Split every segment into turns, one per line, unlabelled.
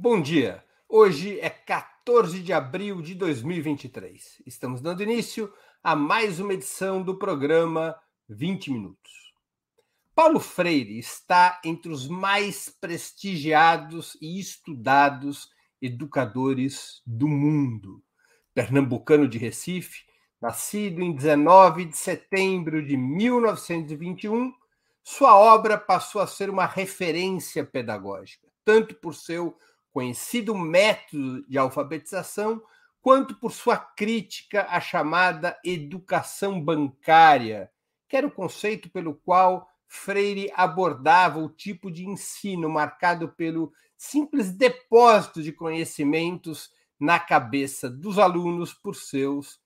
Bom dia. Hoje é 14 de abril de 2023. Estamos dando início a mais uma edição do programa 20 Minutos. Paulo Freire está entre os mais prestigiados e estudados educadores do mundo. Pernambucano de Recife, nascido em 19 de setembro de 1921, sua obra passou a ser uma referência pedagógica, tanto por seu conhecido método de alfabetização, quanto por sua crítica à chamada educação bancária, que era o conceito pelo qual Freire abordava o tipo de ensino marcado pelo simples depósito de conhecimentos na cabeça dos alunos por seus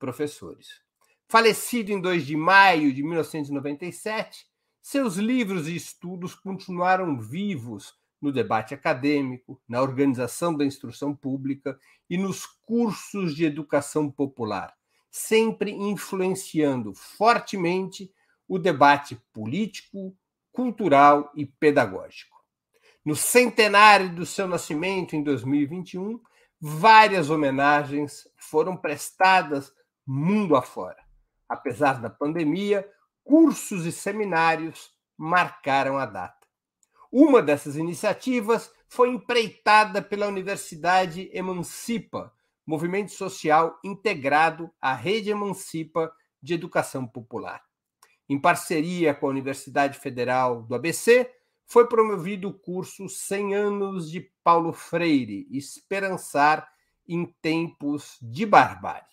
professores. Falecido em 2 de maio de 1997, seus livros e estudos continuaram vivos no debate acadêmico, na organização da instrução pública e nos cursos de educação popular, sempre influenciando fortemente o debate político, cultural e pedagógico. No centenário do seu nascimento, em 2021, várias homenagens foram prestadas mundo afora. Apesar da pandemia, cursos e seminários marcaram a data. Uma dessas iniciativas foi empreitada pela Universidade Emancipa, movimento social integrado à Rede Emancipa de Educação Popular. Em parceria com a Universidade Federal do ABC, foi promovido o curso 100 anos de Paulo Freire, Esperançar em Tempos de Barbárie.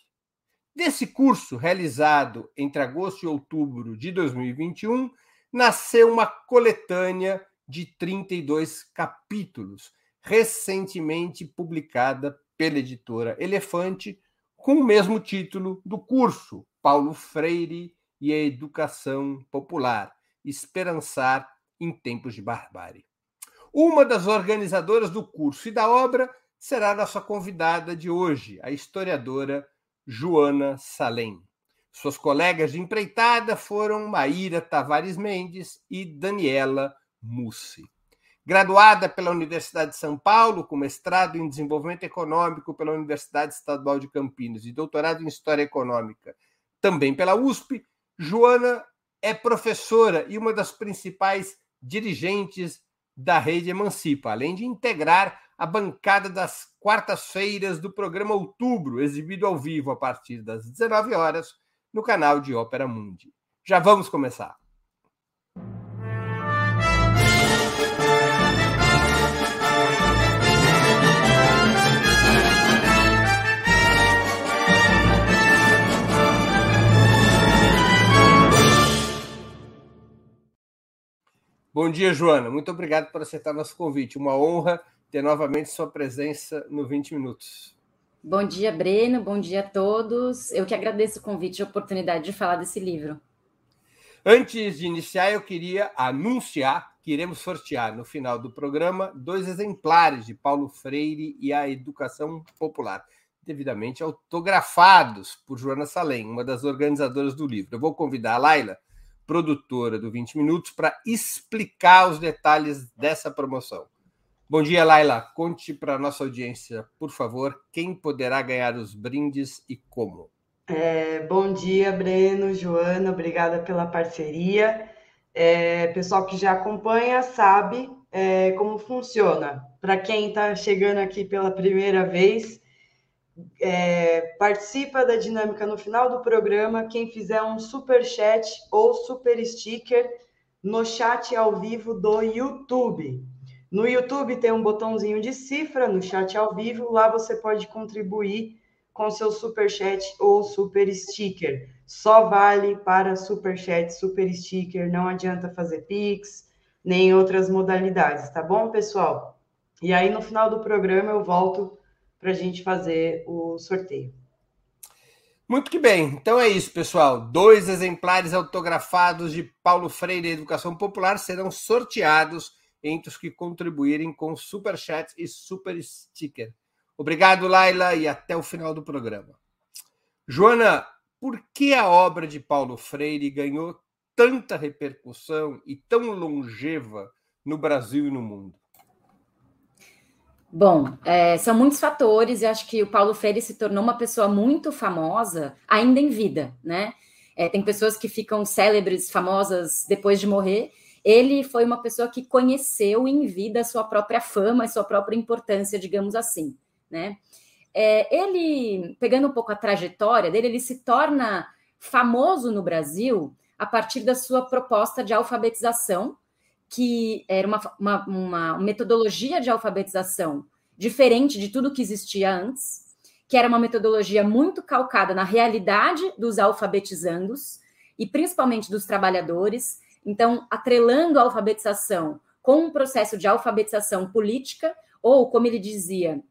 Desse curso, realizado entre agosto e outubro de 2021, nasceu uma coletânea de 32 capítulos, recentemente publicada pela editora Elefante, com o mesmo título do curso, Paulo Freire e a Educação Popular, Esperançar em Tempos de Barbárie. Uma das organizadoras do curso e da obra será nossa convidada de hoje, a historiadora Joana Salem. Suas colegas de empreitada foram Maíra Tavares Mendes e Daniela Mussi. Graduada pela Universidade de São Paulo, com mestrado em Desenvolvimento Econômico pela Universidade Estadual de Campinas e doutorado em História Econômica também pela USP, Joana é professora e uma das principais dirigentes da Rede Emancipa, além de integrar a bancada das quartas-feiras do programa Outubro, exibido ao vivo a partir das 19 horas no canal de Ópera Mundi. Já vamos começar. Bom dia, Joana. Muito obrigado por aceitar nosso convite. Uma honra ter novamente sua presença no 20 Minutos.
Bom dia, Breno. Bom dia a todos. Eu que agradeço o convite e a oportunidade de falar desse livro.
Antes de iniciar, eu queria anunciar que iremos sortear no final do programa dois exemplares de Paulo Freire e a Educação Popular, devidamente autografados por Joana Salem, uma das organizadoras do livro. Eu vou convidar a Laila produtora do 20 Minutos, para explicar os detalhes dessa promoção. Bom dia, Laila. Conte para a nossa audiência, por favor, quem poderá ganhar os brindes e como.
É, bom dia, Breno, Joana, obrigada pela parceria. É, pessoal que já acompanha sabe é, como funciona. Para quem está chegando aqui pela primeira vez, é, participa da dinâmica no final do programa quem fizer um super chat ou super sticker no chat ao vivo do YouTube. No YouTube tem um botãozinho de cifra no chat ao vivo, lá você pode contribuir com seu super chat ou super sticker. Só vale para super chat, super sticker, não adianta fazer pix, nem outras modalidades, tá bom, pessoal? E aí no final do programa eu volto para a gente fazer o sorteio.
Muito que bem. Então é isso, pessoal. Dois exemplares autografados de Paulo Freire Educação Popular serão sorteados entre os que contribuírem com super chat e super sticker. Obrigado, Laila, e até o final do programa. Joana, por que a obra de Paulo Freire ganhou tanta repercussão e tão longeva no Brasil e no mundo?
Bom, é, são muitos fatores e acho que o Paulo Freire se tornou uma pessoa muito famosa ainda em vida, né? É, tem pessoas que ficam célebres, famosas depois de morrer. Ele foi uma pessoa que conheceu em vida a sua própria fama e sua própria importância, digamos assim, né? É, ele, pegando um pouco a trajetória dele, ele se torna famoso no Brasil a partir da sua proposta de alfabetização, que era uma, uma, uma metodologia de alfabetização diferente de tudo que existia antes, que era uma metodologia muito calcada na realidade dos alfabetizandos e principalmente dos trabalhadores. Então, atrelando a alfabetização com um processo de alfabetização política, ou, como ele dizia,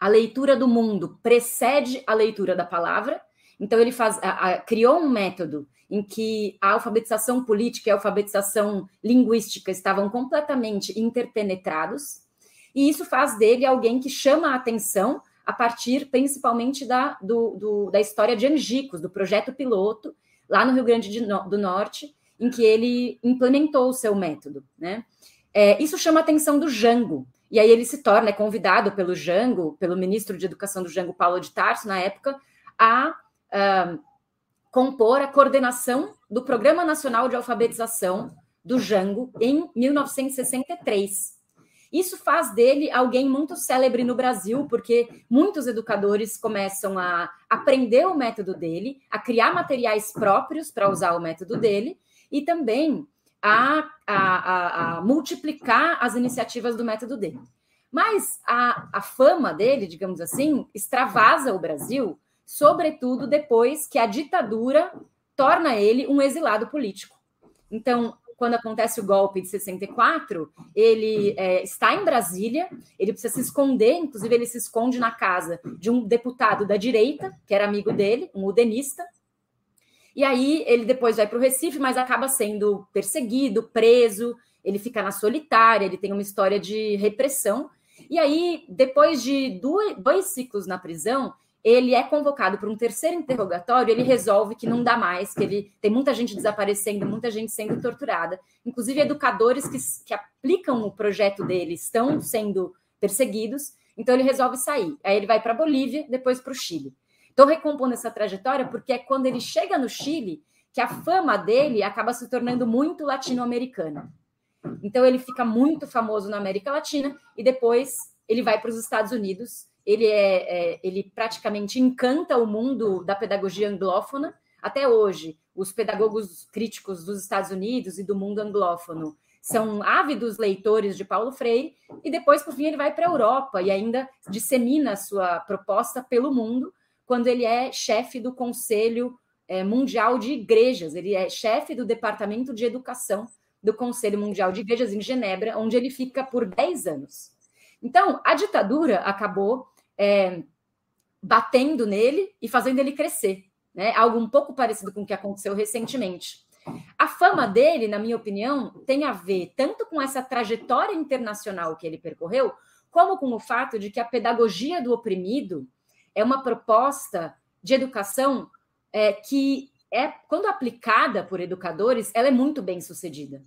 a leitura do mundo precede a leitura da palavra. Então, ele faz, a, a, criou um método em que a alfabetização política e a alfabetização linguística estavam completamente interpenetrados, e isso faz dele alguém que chama a atenção a partir principalmente da, do, do, da história de Angicos, do projeto piloto, lá no Rio Grande do Norte, em que ele implementou o seu método. Né? É, isso chama a atenção do Jango, e aí ele se torna convidado pelo Jango, pelo ministro de Educação do Jango, Paulo de Tarso, na época, a compor a coordenação do Programa Nacional de Alfabetização do Jango em 1963. Isso faz dele alguém muito célebre no Brasil, porque muitos educadores começam a aprender o método dele, a criar materiais próprios para usar o método dele e também a, a, a, a, multiplicar as iniciativas do método dele. Mas a, a fama dele, digamos assim, extravasa o Brasil, sobretudo depois que a ditadura torna ele um exilado político. Então, quando acontece o golpe de 64, ele é, está em Brasília, ele precisa se esconder, inclusive ele se esconde na casa de um deputado da direita, que era amigo dele, um udenista. E aí ele depois vai para o Recife, mas acaba sendo perseguido, preso, ele fica na solitária, ele tem uma história de repressão. E aí, depois de dois, dois ciclos na prisão, ele é convocado para um terceiro interrogatório, ele resolve que não dá mais, que ele tem muita gente desaparecendo, muita gente sendo torturada, inclusive educadores que, que aplicam o projeto dele estão sendo perseguidos, então ele resolve sair. Aí ele vai para a Bolívia, depois para o Chile. Estou recompondo essa trajetória porque é quando ele chega no Chile que a fama dele acaba se tornando muito latino-americana. Então ele fica muito famoso na América Latina e depois ele vai para os Estados Unidos ele, é, é, ele praticamente encanta o mundo da pedagogia anglófona. Até hoje, os pedagogos críticos dos Estados Unidos e do mundo anglófono são ávidos leitores de Paulo Freire, e depois, por fim, ele vai para a Europa e ainda dissemina a sua proposta pelo mundo, quando ele é chefe do Conselho é, Mundial de Igrejas, ele é chefe do Departamento de Educação do Conselho Mundial de Igrejas em Genebra, onde ele fica por 10 anos. Então, a ditadura acabou é, batendo nele e fazendo ele crescer. Né? Algo um pouco parecido com o que aconteceu recentemente. A fama dele, na minha opinião, tem a ver tanto com essa trajetória internacional que ele percorreu, como com o fato de que a pedagogia do oprimido é uma proposta de educação é, que é, quando aplicada por educadores, ela é muito bem sucedida.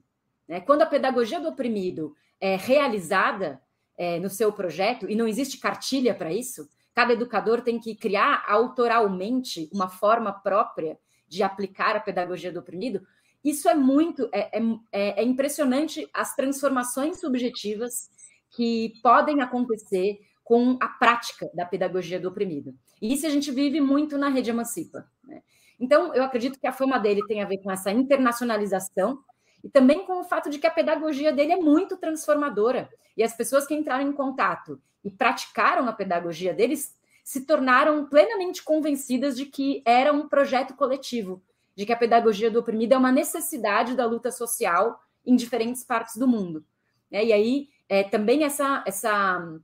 Né? Quando a pedagogia do oprimido é realizada é, no seu projeto, e não existe cartilha para isso, cada educador tem que criar autoralmente uma forma própria de aplicar a pedagogia do oprimido. Isso é muito, é, é, é, é impressionante as transformações subjetivas que podem acontecer com a prática da pedagogia do oprimido. E isso a gente vive muito na rede Emancipa. Né? Então, eu acredito que a fama dele tem a ver com essa internacionalização e também com o fato de que a pedagogia dele é muito transformadora. E as pessoas que entraram em contato e praticaram a pedagogia deles se tornaram plenamente convencidas de que era um projeto coletivo, de que a pedagogia do oprimido é uma necessidade da luta social em diferentes partes do mundo. Né? E aí é, também essa, essa,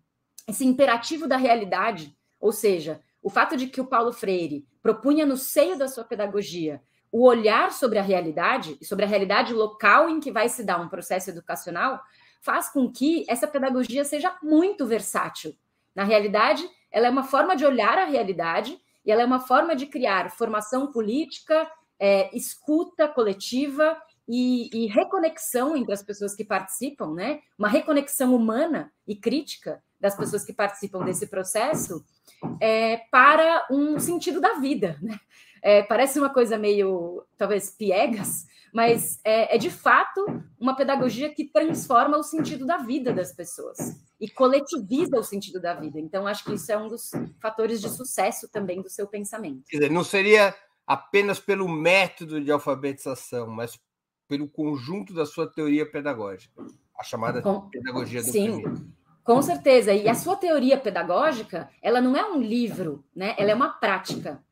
esse imperativo da realidade, ou seja, o fato de que o Paulo Freire propunha no seio da sua pedagogia o olhar sobre a realidade e sobre a realidade local em que vai se dar um processo educacional faz com que essa pedagogia seja muito versátil. Na realidade, ela é uma forma de olhar a realidade e ela é uma forma de criar formação política, é, escuta coletiva e, e, reconexão entre as pessoas que participam, né? Uma reconexão humana e crítica das pessoas que participam desse processo é, para um sentido da vida. Né? É, parece uma coisa meio, talvez, piegas, mas é, é, de fato uma pedagogia que transforma o sentido da vida das pessoas e coletiviza o sentido da vida. Então, acho que isso é um dos fatores de sucesso também do seu pensamento.
Quer dizer, não seria apenas pelo método de alfabetização, mas pelo conjunto da sua teoria pedagógica, a chamada com, pedagogia do
sim, primeiro. Com certeza. E a sua teoria pedagógica, ela não é um livro, né? Ela é uma prática.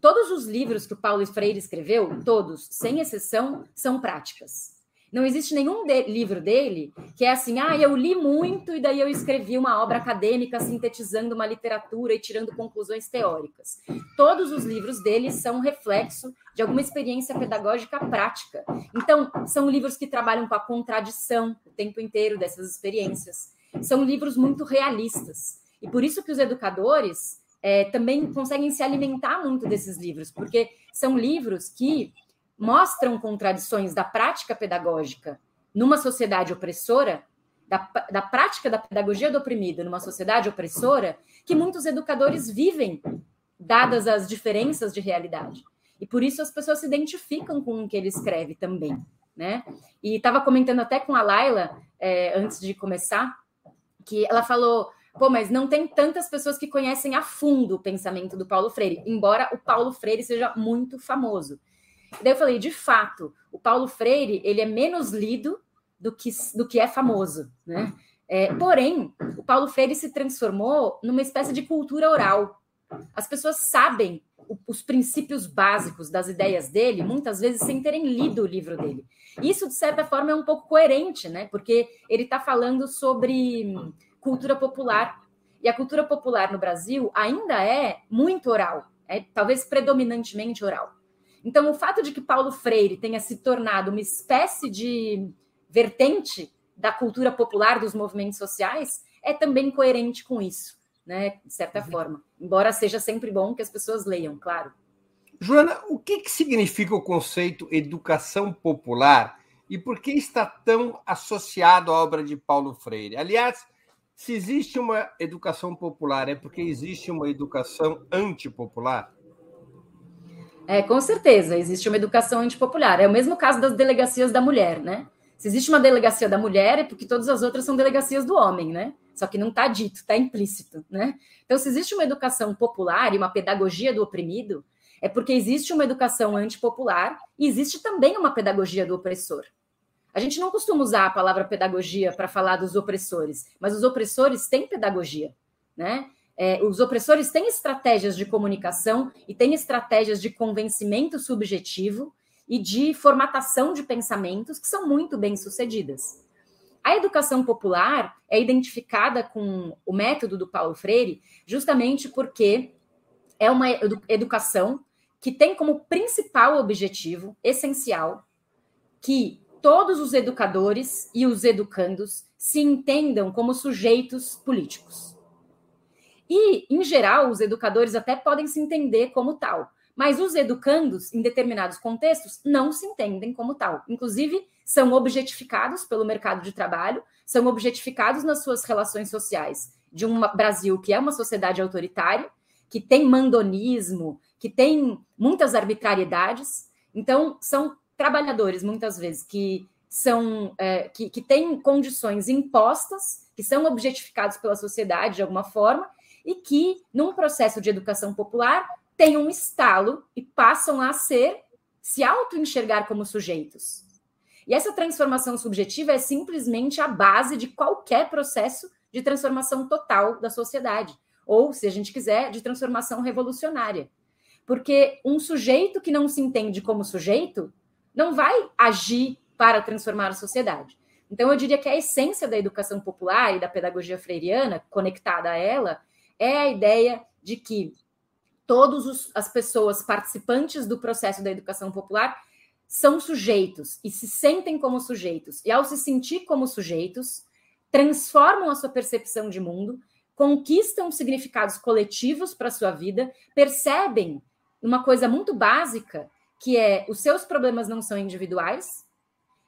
Todos os livros que o Paulo Freire escreveu, todos, sem exceção, são práticas. Não existe nenhum de livro dele que é assim, ah, eu li muito e daí eu escrevi uma obra acadêmica sintetizando uma literatura e tirando conclusões teóricas. Todos os livros dele são reflexo de alguma experiência pedagógica prática. Então, são livros que trabalham com a contradição o tempo inteiro dessas experiências. São livros muito realistas. E por isso que os educadores é, também conseguem se alimentar muito desses livros, porque são livros que mostram contradições da prática pedagógica numa sociedade opressora, da, da prática da pedagogia do oprimido numa sociedade opressora, que muitos educadores vivem, dadas as diferenças de realidade. E por isso as pessoas se identificam com o que ele escreve também. Né? E estava comentando até com a Laila, é, antes de começar, que ela falou pô, mas não tem tantas pessoas que conhecem a fundo o pensamento do Paulo Freire, embora o Paulo Freire seja muito famoso. Daí eu falei, de fato, o Paulo Freire ele é menos lido do que, do que é famoso, né? É, porém, o Paulo Freire se transformou numa espécie de cultura oral. As pessoas sabem os princípios básicos das ideias dele, muitas vezes sem terem lido o livro dele. Isso, de certa forma, é um pouco coerente, né? Porque ele está falando sobre cultura popular. E a cultura popular no Brasil ainda é muito oral, é talvez predominantemente oral. Então, o fato de que Paulo Freire tenha se tornado uma espécie de vertente da cultura popular dos movimentos sociais é também coerente com isso, né? De certa uhum. forma. Embora seja sempre bom que as pessoas leiam, claro.
Joana, o que, que significa o conceito educação popular e por que está tão associado à obra de Paulo Freire? Aliás, se existe uma educação popular, é porque existe uma educação antipopular?
É, com certeza, existe uma educação antipopular. É o mesmo caso das delegacias da mulher, né? Se existe uma delegacia da mulher, é porque todas as outras são delegacias do homem, né? Só que não está dito, está implícito, né? Então, se existe uma educação popular e uma pedagogia do oprimido, é porque existe uma educação antipopular e existe também uma pedagogia do opressor. A gente não costuma usar a palavra pedagogia para falar dos opressores, mas os opressores têm pedagogia, né? É, os opressores têm estratégias de comunicação e têm estratégias de convencimento subjetivo e de formatação de pensamentos que são muito bem sucedidas. A educação popular é identificada com o método do Paulo Freire justamente porque é uma educação que tem como principal objetivo essencial que todos os educadores e os educandos se entendam como sujeitos políticos. E, em geral, os educadores até podem se entender como tal, mas os educandos, em determinados contextos, não se entendem como tal. Inclusive, são objetificados pelo mercado de trabalho, são objetificados nas suas relações sociais de um Brasil que é uma sociedade autoritária, que tem mandonismo, que tem muitas arbitrariedades. Então, são trabalhadores, muitas vezes, que são é, que, que têm condições impostas, que são objetificados pela sociedade de alguma forma, e que, num processo de educação popular, têm um estalo e passam a ser, se auto-enxergar como sujeitos. E essa transformação subjetiva é simplesmente a base de qualquer processo de transformação total da sociedade, ou, se a gente quiser, de transformação revolucionária. Porque um sujeito que não se entende como sujeito não vai agir para transformar a sociedade. Então, eu diria que a essência da educação popular e da pedagogia freiriana, conectada a ela, é a ideia de que todas as pessoas participantes do processo da educação popular são sujeitos e se sentem como sujeitos. E ao se sentir como sujeitos, transformam a sua percepção de mundo, conquistam significados coletivos para a sua vida, percebem uma coisa muito básica que é os seus problemas não são individuais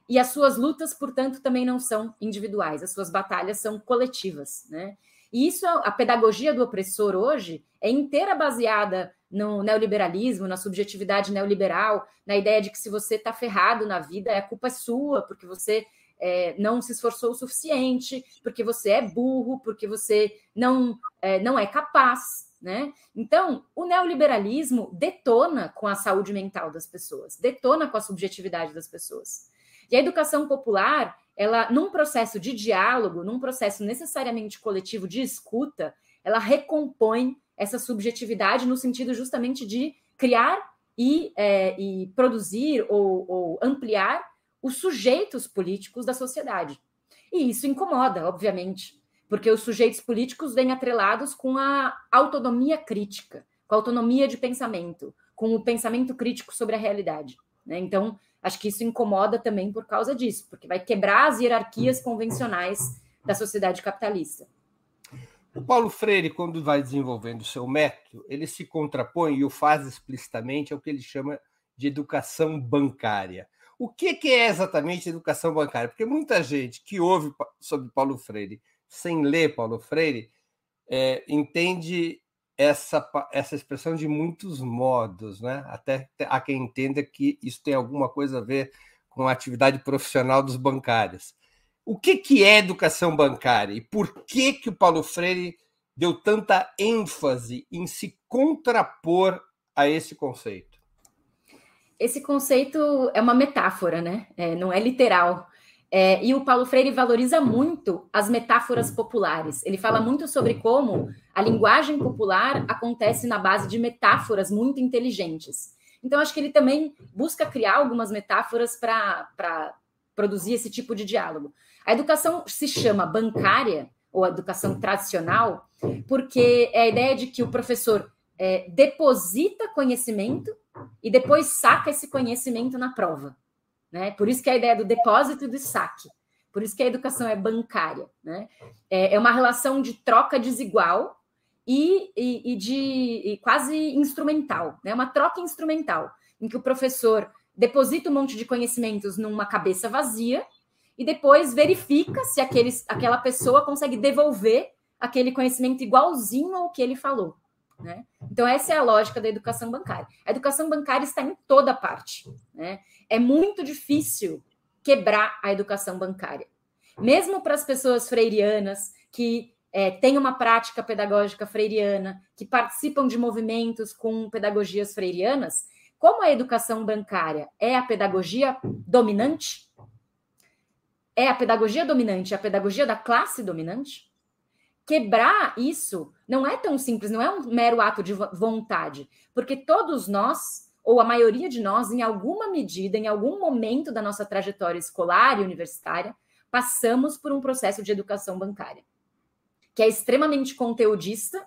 e as suas lutas, portanto, também não são individuais, as suas batalhas são coletivas, né? E isso, a pedagogia do opressor hoje é inteira baseada no neoliberalismo, na subjetividade neoliberal, na ideia de que se você está ferrado na vida, a culpa é sua, porque você é, não se esforçou o suficiente, porque você é burro, porque você não é, não é capaz. Né? Então, o neoliberalismo detona com a saúde mental das pessoas, detona com a subjetividade das pessoas. E a educação popular, ela, num processo de diálogo, num processo necessariamente coletivo de escuta, ela recompõe essa subjetividade no sentido justamente de criar e, é, e produzir ou, ou ampliar os sujeitos políticos da sociedade. E isso incomoda, obviamente, porque os sujeitos políticos vêm atrelados com a autonomia crítica, com a autonomia de pensamento, com o pensamento crítico sobre a realidade. Né? Então, acho que isso incomoda também por causa disso, porque vai quebrar as hierarquias convencionais da sociedade capitalista.
O Paulo Freire, quando vai desenvolvendo o seu método, ele se contrapõe e o faz explicitamente ao que ele chama de educação bancária. O que, é exatamente educação bancária? Porque muita gente que ouve sobre Paulo Freire sem ler Paulo Freire é, entende essa, essa expressão de muitos modos, né? Até há quem entenda que isso tem alguma coisa a ver com a atividade profissional dos bancários. O que, que é educação bancária e por que, que o Paulo Freire deu tanta ênfase em se contrapor a esse conceito?
esse conceito é uma metáfora, né? É, não é literal. É, e o Paulo Freire valoriza muito as metáforas populares. Ele fala muito sobre como a linguagem popular acontece na base de metáforas muito inteligentes. Então, acho que ele também busca criar algumas metáforas para produzir esse tipo de diálogo. A educação se chama bancária, ou a educação tradicional, porque é a ideia de que o professor é, deposita conhecimento e depois saca esse conhecimento na prova. Né? Por isso que a ideia do depósito e do saque. Por isso que a educação é bancária. Né? É, é uma relação de troca desigual e, e, e de e quase instrumental. Né? Uma troca instrumental, em que o professor deposita um monte de conhecimentos numa cabeça vazia e depois verifica se aqueles, aquela pessoa consegue devolver aquele conhecimento igualzinho ao que ele falou. Né? Então, essa é a lógica da educação bancária. A educação bancária está em toda parte. Né? É muito difícil quebrar a educação bancária. Mesmo para as pessoas freirianas que é, têm uma prática pedagógica freiriana, que participam de movimentos com pedagogias freirianas, como a educação bancária é a pedagogia dominante, é a pedagogia dominante, a pedagogia da classe dominante, quebrar isso não é tão simples, não é um mero ato de vontade, porque todos nós, ou a maioria de nós, em alguma medida, em algum momento da nossa trajetória escolar e universitária, passamos por um processo de educação bancária, que é extremamente conteudista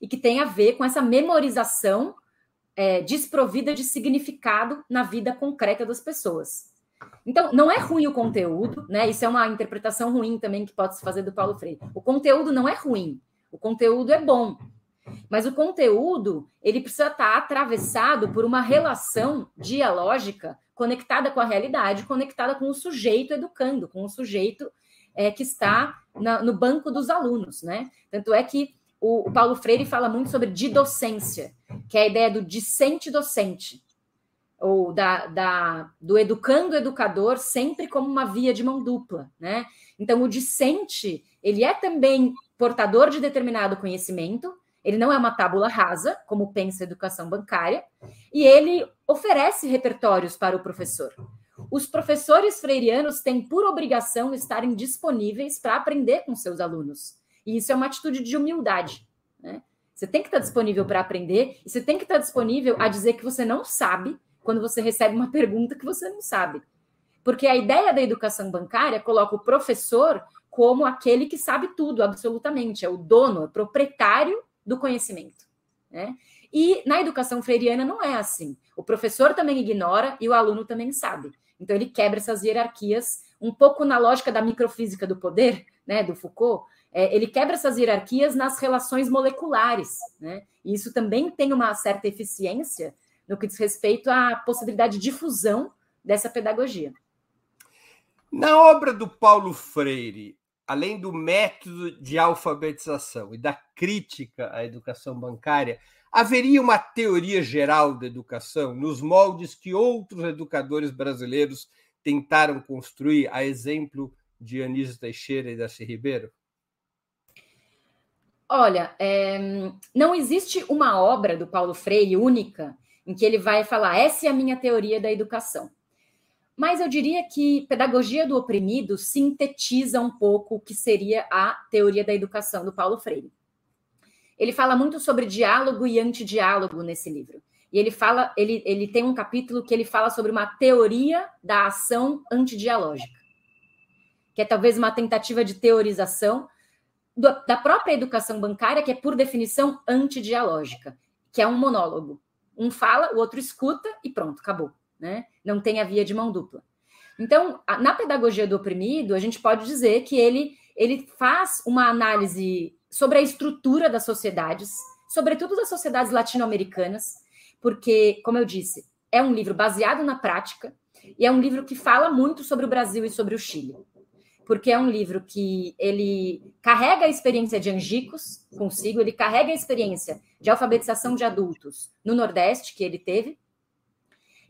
e que tem a ver com essa memorização é, desprovida de significado na vida concreta das pessoas. Então, não é ruim o conteúdo, né? Isso é uma interpretação ruim também que pode se fazer do Paulo Freire. O conteúdo não é ruim, o conteúdo é bom. Mas o conteúdo, ele precisa estar atravessado por uma relação dialógica conectada com a realidade, conectada com o sujeito educando, com o sujeito é, que está na, no banco dos alunos, né? Tanto é que o, o Paulo Freire fala muito sobre didocência, que é a ideia do discente-docente ou da, da, do educando educador sempre como uma via de mão dupla, né? Então o discente ele é também portador de determinado conhecimento, ele não é uma tábula rasa, como pensa a educação bancária, e ele oferece repertórios para o professor. Os professores freirianos têm por obrigação estarem disponíveis para aprender com seus alunos. E isso é uma atitude de humildade. Né? Você tem que estar disponível para aprender e você tem que estar disponível a dizer que você não sabe quando você recebe uma pergunta que você não sabe. Porque a ideia da educação bancária coloca o professor como aquele que sabe tudo, absolutamente, é o dono, é o proprietário do conhecimento. Né? E na educação freiriana não é assim. O professor também ignora e o aluno também sabe. Então ele quebra essas hierarquias, um pouco na lógica da microfísica do poder, né, do Foucault. É, ele quebra essas hierarquias nas relações moleculares, né? E isso também tem uma certa eficiência no que diz respeito à possibilidade de difusão dessa pedagogia.
Na obra do Paulo Freire, além do método de alfabetização e da crítica à educação bancária, haveria uma teoria geral da educação nos moldes que outros educadores brasileiros tentaram construir, a exemplo de Anísio Teixeira e Darcy Ribeiro?
Olha, é, não existe uma obra do Paulo Freire única em que ele vai falar essa é a minha teoria da educação. Mas eu diria que Pedagogia do Oprimido sintetiza um pouco o que seria a teoria da educação do Paulo Freire. Ele fala muito sobre diálogo e antidiálogo nesse livro. E ele fala, ele, ele tem um capítulo que ele fala sobre uma teoria da ação antidialógica, que é talvez uma tentativa de teorização do, da própria educação bancária, que é por definição antidialógica, que é um monólogo. Um fala, o outro escuta e pronto, acabou né? Não tem a via de mão dupla. Então, na pedagogia do oprimido, a gente pode dizer que ele, ele faz uma análise sobre a estrutura das sociedades, sobretudo das sociedades latino-americanas, porque, como eu disse, é um livro baseado na prática e é um livro que fala muito sobre o Brasil e sobre o Chile. Porque é um livro que ele carrega a experiência de Angicos consigo, ele carrega a experiência de alfabetização de adultos no Nordeste que ele teve,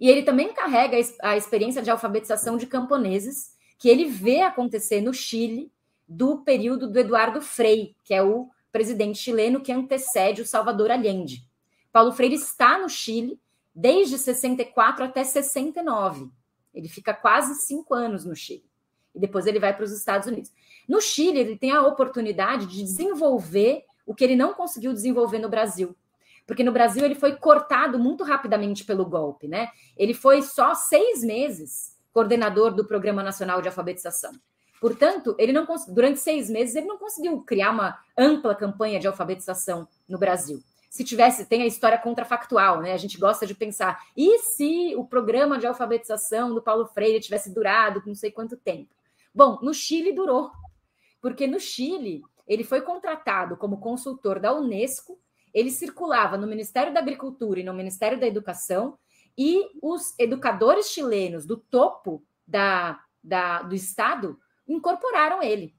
e ele também carrega a experiência de alfabetização de camponeses, que ele vê acontecer no Chile do período do Eduardo Frei, que é o presidente chileno que antecede o Salvador Allende. Paulo Freire está no Chile desde 64 até 69. Ele fica quase cinco anos no Chile. E depois ele vai para os Estados Unidos. No Chile, ele tem a oportunidade de desenvolver o que ele não conseguiu desenvolver no Brasil, porque no Brasil ele foi cortado muito rapidamente pelo golpe, né? Ele foi só seis meses coordenador do Programa Nacional de Alfabetização. Portanto, ele não durante seis meses ele não conseguiu criar uma ampla campanha de alfabetização no Brasil. Se tivesse, tem a história contrafactual, né? A gente gosta de pensar, e se o programa de alfabetização do Paulo Freire tivesse durado não sei quanto tempo? Bom, no Chile durou, porque no Chile ele foi contratado como consultor da Unesco ele circulava no Ministério da Agricultura e no Ministério da Educação, e os educadores chilenos do topo da, da, do Estado incorporaram ele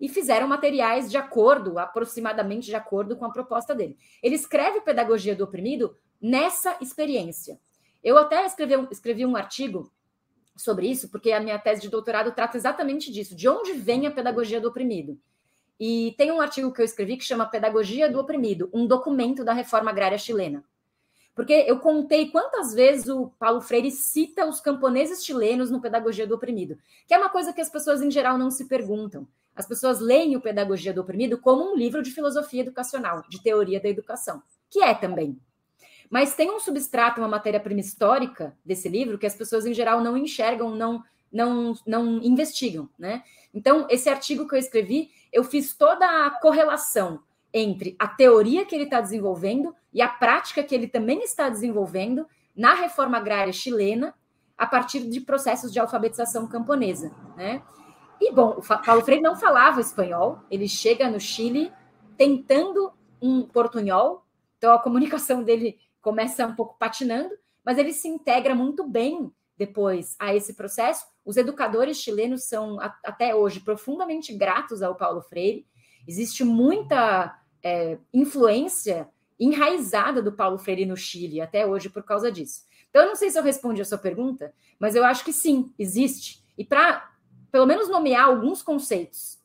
e fizeram materiais de acordo, aproximadamente de acordo com a proposta dele. Ele escreve Pedagogia do Oprimido nessa experiência. Eu até escrevi, escrevi um artigo sobre isso, porque a minha tese de doutorado trata exatamente disso, de onde vem a pedagogia do oprimido. E tem um artigo que eu escrevi que chama Pedagogia do Oprimido, um documento da reforma agrária chilena. Porque eu contei quantas vezes o Paulo Freire cita os camponeses chilenos no Pedagogia do Oprimido, que é uma coisa que as pessoas em geral não se perguntam. As pessoas leem o Pedagogia do Oprimido como um livro de filosofia educacional, de teoria da educação, que é também. Mas tem um substrato, uma matéria-prima histórica desse livro que as pessoas em geral não enxergam, não não, não investigam, né? Então, esse artigo que eu escrevi, eu fiz toda a correlação entre a teoria que ele está desenvolvendo e a prática que ele também está desenvolvendo na reforma agrária chilena a partir de processos de alfabetização camponesa, né? E bom, o Paulo Freire não falava espanhol, ele chega no Chile tentando um portunhol, então a comunicação dele começa um pouco patinando, mas ele se integra muito bem depois a esse processo. Os educadores chilenos são até hoje profundamente gratos ao Paulo Freire. Existe muita é, influência enraizada do Paulo Freire no Chile até hoje por causa disso. Então, eu não sei se eu respondi a sua pergunta, mas eu acho que sim, existe. E para, pelo menos, nomear alguns conceitos.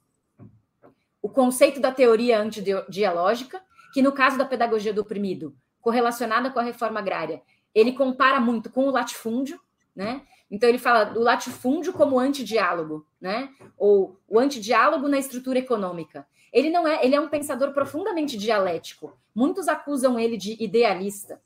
O conceito da teoria antidialógica, que no caso da pedagogia do oprimido, correlacionada com a reforma agrária, ele compara muito com o latifúndio, né? Então ele fala do latifúndio como antidiálogo, né? Ou o antidiálogo na estrutura econômica. Ele não é, ele é um pensador profundamente dialético. Muitos acusam ele de idealista.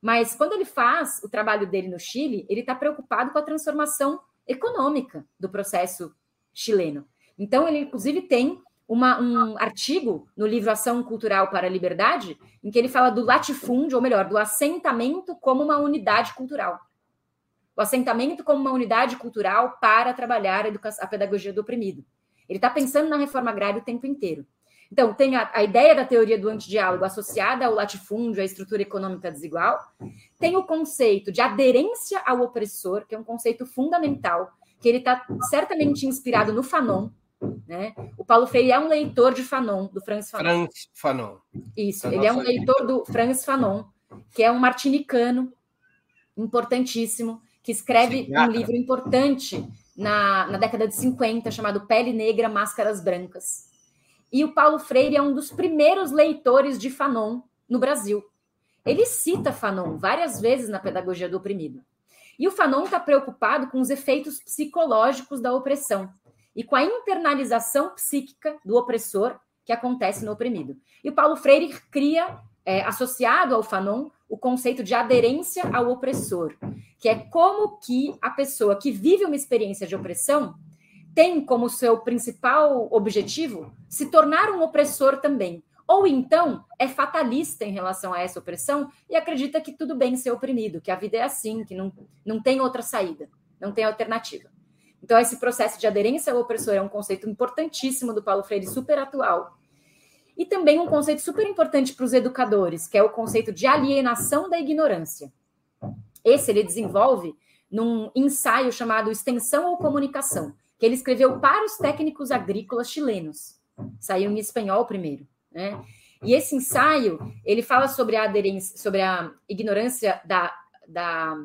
Mas quando ele faz o trabalho dele no Chile, ele está preocupado com a transformação econômica do processo chileno. Então ele inclusive tem uma, um artigo no livro Ação Cultural para a Liberdade, em que ele fala do latifúndio, ou melhor, do assentamento como uma unidade cultural o assentamento como uma unidade cultural para trabalhar a, educação, a pedagogia do oprimido. Ele está pensando na reforma agrária o tempo inteiro. Então, tem a, a, ideia da teoria do antidiálogo associada ao latifúndio, à estrutura econômica desigual. Tem o conceito de aderência ao opressor, que é um conceito fundamental, que ele está certamente inspirado no Fanon. Né? O Paulo Freire é um leitor de Fanon, do Franz Fanon.
Franz Fanon.
Isso, ele é um leitor do Franz Fanon, que é um martinicano importantíssimo, que escreve Sim, um livro importante na, na década de 50, chamado Pele Negra, Máscaras Brancas. E o Paulo Freire é um dos primeiros leitores de Fanon no Brasil. Ele cita Fanon várias vezes na Pedagogia do Oprimido. E o Fanon está preocupado com os efeitos psicológicos da opressão e com a internalização psíquica do opressor que acontece no oprimido. E o Paulo Freire cria, é, associado ao Fanon, o conceito de aderência ao opressor, que é como que a pessoa que vive uma experiência de opressão tem como seu principal objetivo se tornar um opressor também. Ou então é fatalista em relação a essa opressão e acredita que tudo bem ser oprimido, que a vida é assim, que não, não tem outra saída, não tem alternativa. Então, esse processo de aderência ao opressor é um conceito importantíssimo do Paulo Freire, super atual, e também um conceito super importante para os educadores, que é o conceito de alienação da ignorância. Esse ele desenvolve num ensaio chamado Extensão ou Comunicação, que ele escreveu para os técnicos agrícolas chilenos. Saiu em espanhol primeiro, né? E esse ensaio, ele fala sobre a aderência, sobre a ignorância da, da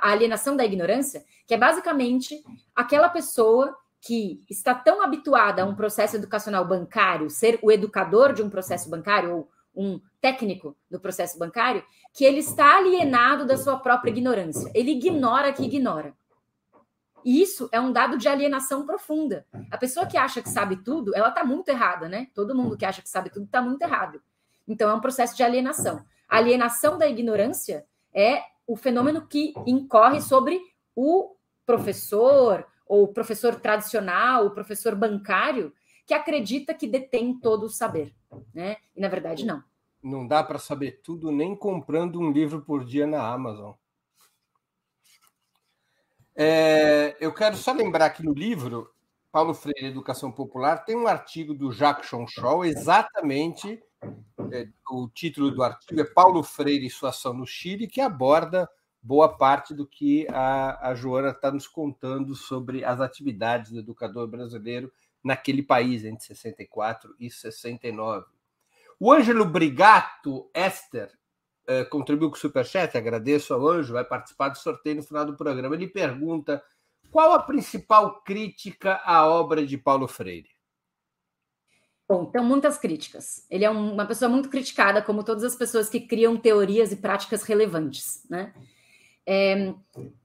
a alienação da ignorância, que é basicamente aquela pessoa que está tão habituada a um processo educacional bancário, ser o educador de um processo bancário ou um técnico do processo bancário, que ele está alienado da sua própria ignorância. Ele ignora que ignora. E isso é um dado de alienação profunda. A pessoa que acha que sabe tudo, ela está muito errada, né? Todo mundo que acha que sabe tudo está muito errado. Então é um processo de alienação. A alienação da ignorância é o fenômeno que incorre sobre o professor, ou professor tradicional, o professor bancário, que acredita que detém todo o saber, né? E na verdade não.
Não dá para saber tudo nem comprando um livro por dia na Amazon. É, eu quero só lembrar que no livro Paulo Freire Educação Popular tem um artigo do Jacques Chonchol, exatamente é, o título do artigo é Paulo Freire e sua ação no Chile, que aborda boa parte do que a, a Joana está nos contando sobre as atividades do educador brasileiro naquele país entre 64 e 69. O Ângelo Brigato Esther eh, contribuiu com o Superchat, agradeço ao Anjo, vai participar do sorteio no final do programa. Ele pergunta qual a principal crítica à obra de Paulo Freire?
Bom, então muitas críticas. Ele é uma pessoa muito criticada, como todas as pessoas que criam teorias e práticas relevantes, né? É,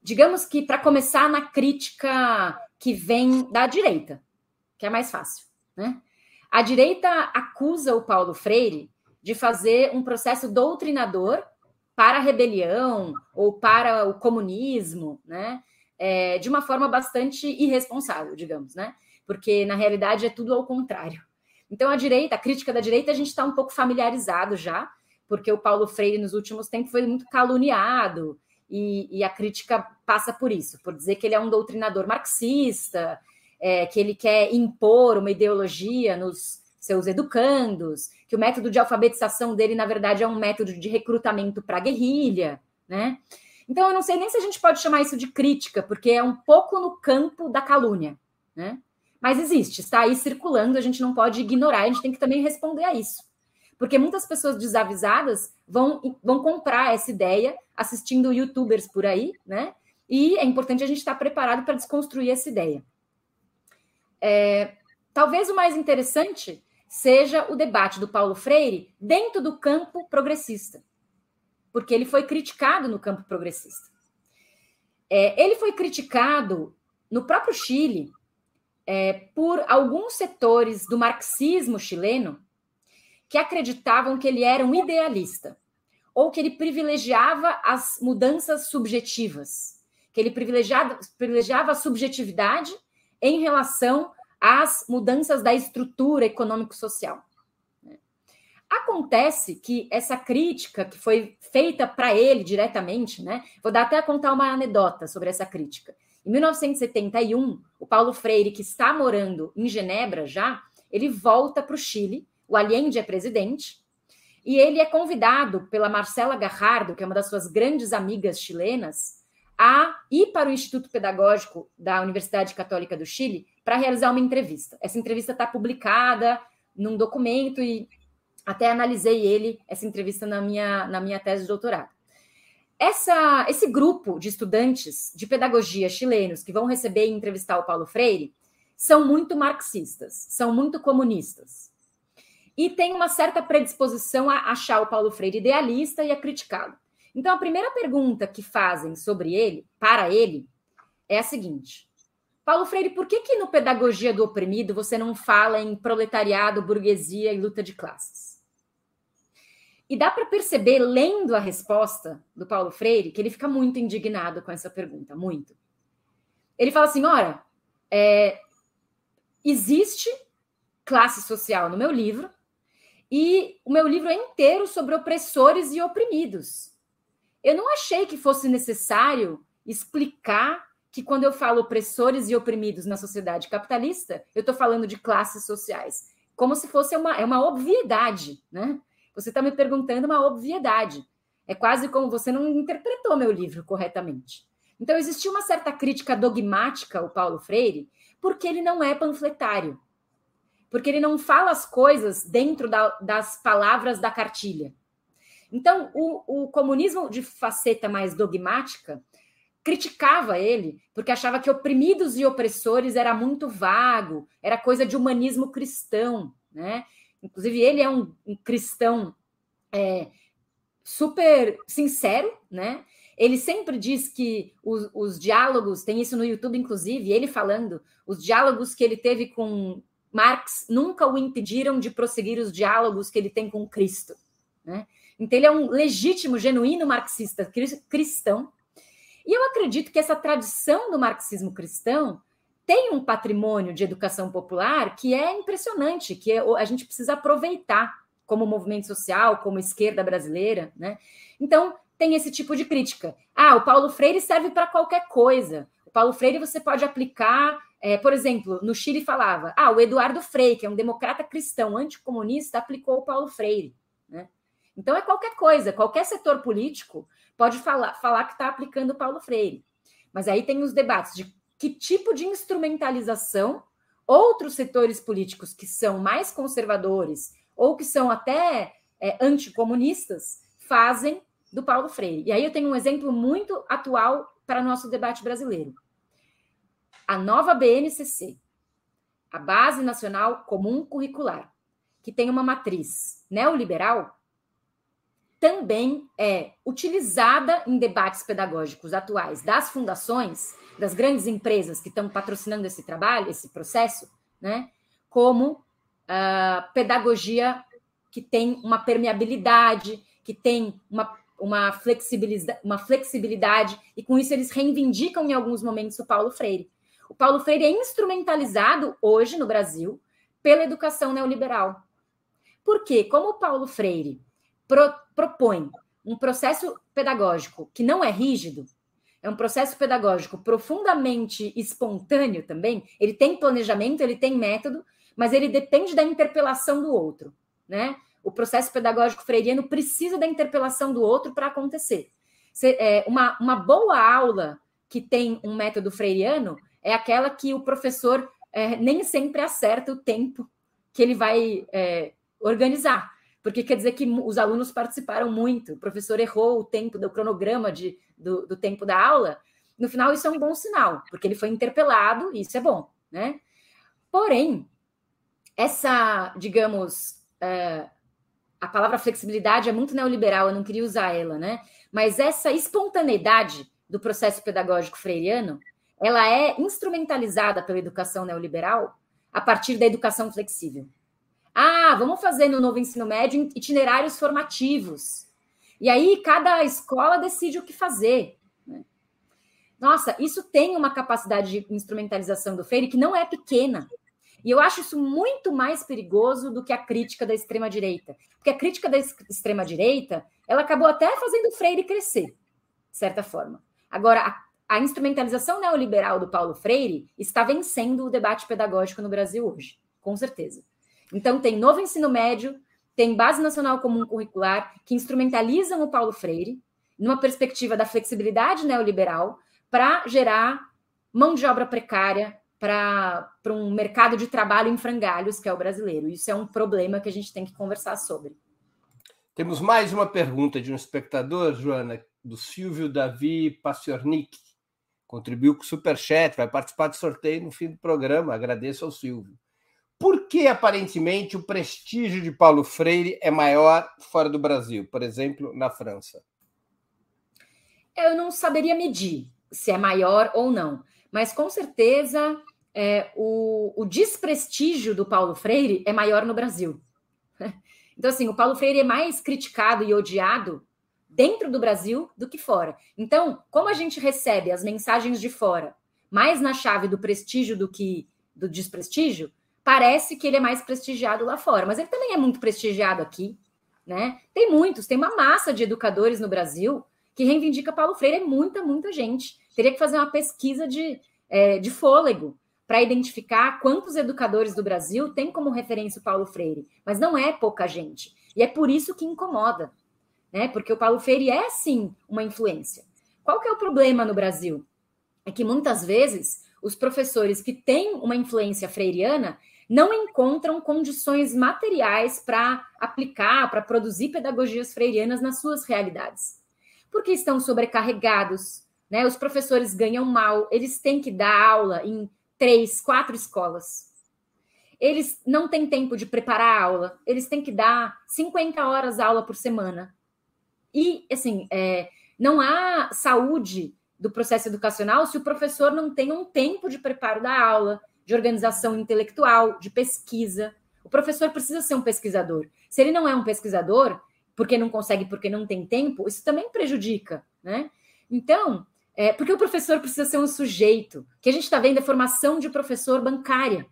digamos que para começar na crítica que vem da direita, que é mais fácil, né? A direita acusa o Paulo Freire de fazer um processo doutrinador para a rebelião ou para o comunismo, né? É, de uma forma bastante irresponsável, digamos, né? Porque na realidade é tudo ao contrário. Então a direita, a crítica da direita, a gente está um pouco familiarizado já, porque o Paulo Freire nos últimos tempos foi muito caluniado, e, e, a crítica passa por isso, por dizer que ele é um doutrinador marxista, é, que ele quer impor uma ideologia nos seus educandos, que o método de alfabetização dele, na verdade, é um método de recrutamento para guerrilha, né? Então, eu não sei nem se a gente pode chamar isso de crítica, porque é um pouco no campo da calúnia, né? Mas existe, está aí circulando, a gente não pode ignorar, a gente tem que também responder a isso. Porque muitas pessoas desavisadas vão, vão comprar essa ideia assistindo youtubers por aí, né? E é importante a gente estar preparado para desconstruir essa ideia. É, talvez o mais interessante seja o debate do Paulo Freire dentro do campo progressista, porque ele foi criticado no campo progressista. É, ele foi criticado no próprio Chile é, por alguns setores do marxismo chileno que acreditavam que ele era um idealista, ou que ele privilegiava as mudanças subjetivas, que ele privilegiava, privilegiava a subjetividade em relação às mudanças da estrutura econômico-social. Acontece que essa crítica que foi feita para ele diretamente, né? Vou dar até contar uma anedota sobre essa crítica. Em 1971, o Paulo Freire, que está morando em Genebra já, ele volta para o Chile o Allende é presidente, e ele é convidado pela Marcela Garrardo, que é uma das suas grandes amigas chilenas, a ir para o Instituto Pedagógico da Universidade Católica do Chile para realizar uma entrevista. Essa entrevista está publicada num documento e até analisei ele, essa entrevista, na minha, na minha tese de doutorado. Essa, esse grupo de estudantes de pedagogia chilenos que vão receber e entrevistar o Paulo Freire são muito marxistas, são muito comunistas. E tem uma certa predisposição a achar o Paulo Freire idealista e a criticá-lo. Então, a primeira pergunta que fazem sobre ele, para ele, é a seguinte: Paulo Freire, por que, que no Pedagogia do Oprimido você não fala em proletariado, burguesia e luta de classes? E dá para perceber, lendo a resposta do Paulo Freire, que ele fica muito indignado com essa pergunta, muito. Ele fala assim: ora, é, existe classe social no meu livro, e o meu livro é inteiro sobre opressores e oprimidos. Eu não achei que fosse necessário explicar que quando eu falo opressores e oprimidos na sociedade capitalista, eu estou falando de classes sociais, como se fosse uma, é uma obviedade, né? Você está me perguntando uma obviedade. É quase como você não interpretou meu livro corretamente. Então, existia uma certa crítica dogmática ao Paulo Freire, porque ele não é panfletário. Porque ele não fala as coisas dentro da, das palavras da cartilha. Então, o, o comunismo de faceta mais dogmática criticava ele porque achava que oprimidos e opressores era muito vago, era coisa de humanismo cristão, né? Inclusive, ele é um, um cristão é, super sincero, né? Ele sempre diz que os, os, diálogos, tem isso no YouTube, inclusive, ele falando, os diálogos que ele teve com Marx nunca o impediram de prosseguir os diálogos que ele tem com Cristo. Né? Então, ele é um legítimo, genuíno marxista cristão. E eu acredito que essa tradição do marxismo cristão tem um patrimônio de educação popular que é impressionante, que é a gente precisa aproveitar como movimento social, como esquerda brasileira, né? Então, tem esse tipo de crítica. Ah, o Paulo Freire serve para qualquer coisa. O Paulo Freire você pode aplicar, é, por exemplo, no Chile falava, ah, o Eduardo Frei, que é um democrata cristão anticomunista, aplicou o Paulo Freire, né? Então é qualquer coisa, qualquer setor político pode falar, falar que está aplicando o Paulo Freire. Mas aí tem os debates de que tipo de instrumentalização outros setores políticos que são mais conservadores ou que são até é, anticomunistas fazem do Paulo Freire. E aí eu tenho um exemplo muito atual para nosso debate brasileiro. A nova BNCC, a Base Nacional Comum Curricular, que tem uma matriz neoliberal, também é utilizada em debates pedagógicos atuais das fundações das grandes empresas que estão patrocinando esse trabalho, esse processo, né, como uh, pedagogia que tem uma permeabilidade, que tem uma, uma, flexibilidade, uma flexibilidade, e com isso eles reivindicam em alguns momentos o Paulo Freire. O Paulo Freire é instrumentalizado hoje no Brasil pela educação neoliberal. Por quê? Como o Paulo Freire pro, propõe um processo pedagógico que não é rígido, é um processo pedagógico profundamente espontâneo também. Ele tem planejamento, ele tem método, mas ele depende da interpelação do outro, né? O processo pedagógico freiriano precisa da interpelação do outro para acontecer. É, uma, uma boa aula que tem um método freiriano é aquela que o professor é, nem sempre acerta o tempo que ele vai é, organizar porque quer dizer que os alunos participaram muito, o professor errou o tempo do cronograma de, do, do tempo da aula. No final, isso é um bom sinal, porque ele foi interpelado, e isso é bom, né? Porém, essa, digamos, é, a palavra flexibilidade é muito neoliberal, eu não queria usar ela, né? Mas essa espontaneidade do processo pedagógico freiriano, ela é instrumentalizada pela educação neoliberal a partir da educação flexível. Ah, vamos fazer no novo ensino médio itinerários formativos. E aí cada escola decide o que fazer. Né? Nossa, isso tem uma capacidade de instrumentalização do Freire que não é pequena. E eu acho isso muito mais perigoso do que a crítica da extrema-direita. Porque a crítica da extrema-direita, ela acabou até fazendo o Freire crescer, de certa forma. Agora, a, a instrumentalização neoliberal do Paulo Freire está vencendo o debate pedagógico no Brasil hoje, com certeza. Então, tem novo ensino médio, tem Base Nacional Comum Curricular, que instrumentalizam o Paulo Freire, numa perspectiva da flexibilidade neoliberal, para gerar mão de obra precária, para um mercado de trabalho em frangalhos, que é o brasileiro. Isso é um problema que a gente tem que conversar sobre.
Temos mais uma pergunta de um espectador, Joana, do Silvio Davi Passiornik. Contribuiu com o Superchat, vai participar do sorteio no fim do programa. Agradeço ao Silvio. Por que, aparentemente, o prestígio de Paulo Freire é maior fora do Brasil, por exemplo, na França?
Eu não saberia medir se é maior ou não, mas com certeza é, o, o desprestígio do Paulo Freire é maior no Brasil. Então, assim, o Paulo Freire é mais criticado e odiado dentro do Brasil do que fora. Então, como a gente recebe as mensagens de fora mais na chave do prestígio do que do desprestígio, parece que ele é mais prestigiado lá fora. Mas ele também é muito prestigiado aqui, né? Tem muitos, tem uma massa de educadores no Brasil que reivindica Paulo Freire, é muita, muita gente. Teria que fazer uma pesquisa de, é, de fôlego para identificar quantos educadores do Brasil têm como referência o Paulo Freire, mas não é pouca gente. E é por isso que incomoda, né? Porque o Paulo Freire é sim uma influência. Qual que é o problema no Brasil? É que muitas vezes os professores que têm uma influência freiriana não encontram condições materiais para aplicar, para produzir pedagogias freirianas nas suas realidades. Porque estão sobrecarregados, né? Os professores ganham mal, eles têm que dar aula em três, quatro escolas. Eles não têm tempo de preparar a aula, eles têm que dar 50 horas aula por semana. E, assim, é, não há saúde do processo educacional se o professor não tem um tempo de preparo da aula, de organização intelectual, de pesquisa. O professor precisa ser um pesquisador. Se ele não é um pesquisador, porque não consegue, porque não tem tempo, isso também prejudica, né? Então, é, porque o professor precisa ser um sujeito. Que a gente está vendo é formação de professor bancária.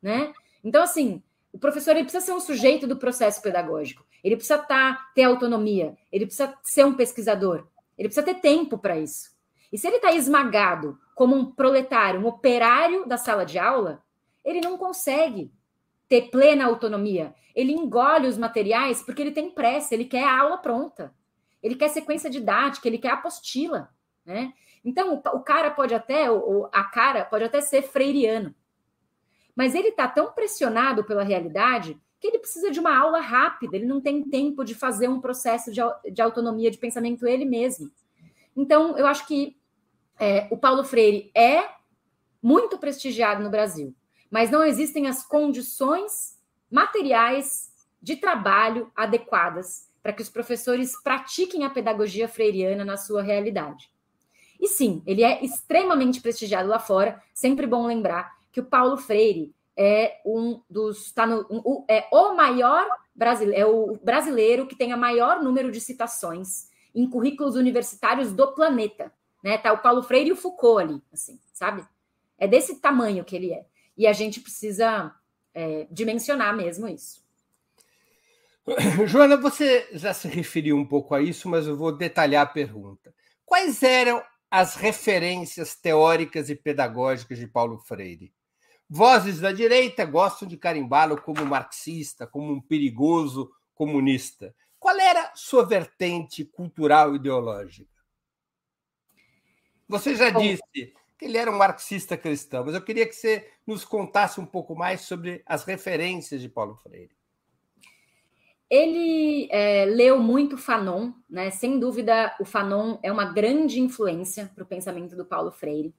Né? Então, assim, o professor ele precisa ser um sujeito do processo pedagógico. Ele precisa tá, ter autonomia. Ele precisa ser um pesquisador. Ele precisa ter tempo para isso. E se ele está esmagado como um proletário, um operário da sala de aula, ele não consegue ter plena autonomia. Ele engole os materiais porque ele tem pressa, ele quer a aula pronta. Ele quer sequência didática, ele quer apostila né? Então, o, o cara pode até, ou a cara pode até ser freiriano, mas ele está tão pressionado pela realidade que ele precisa de uma aula rápida, ele não tem tempo de fazer um processo de, de autonomia de pensamento ele mesmo. Então, eu acho que é, o Paulo Freire é muito prestigiado no Brasil, mas não existem as condições materiais de trabalho adequadas para que os professores pratiquem a pedagogia freiriana na sua realidade. E sim, ele é extremamente prestigiado lá fora. Sempre bom lembrar que o Paulo Freire é um dos. Tá no, um, é o maior brasileiro, é o brasileiro que tem a maior número de citações em currículos universitários do planeta. Né? Tá o Paulo Freire e o Foucault ali, assim, sabe? É desse tamanho que ele é. E a gente precisa é, dimensionar mesmo isso.
Joana, você já se referiu um pouco a isso, mas eu vou detalhar a pergunta. Quais eram as referências teóricas e pedagógicas de Paulo Freire. Vozes da direita gostam de carimbá-lo como marxista, como um perigoso comunista. Qual era sua vertente cultural e ideológica? Você já disse que ele era um marxista cristão, mas eu queria que você nos contasse um pouco mais sobre as referências de Paulo Freire.
Ele é, leu muito Fanon, né? Sem dúvida, o Fanon é uma grande influência para o pensamento do Paulo Freire.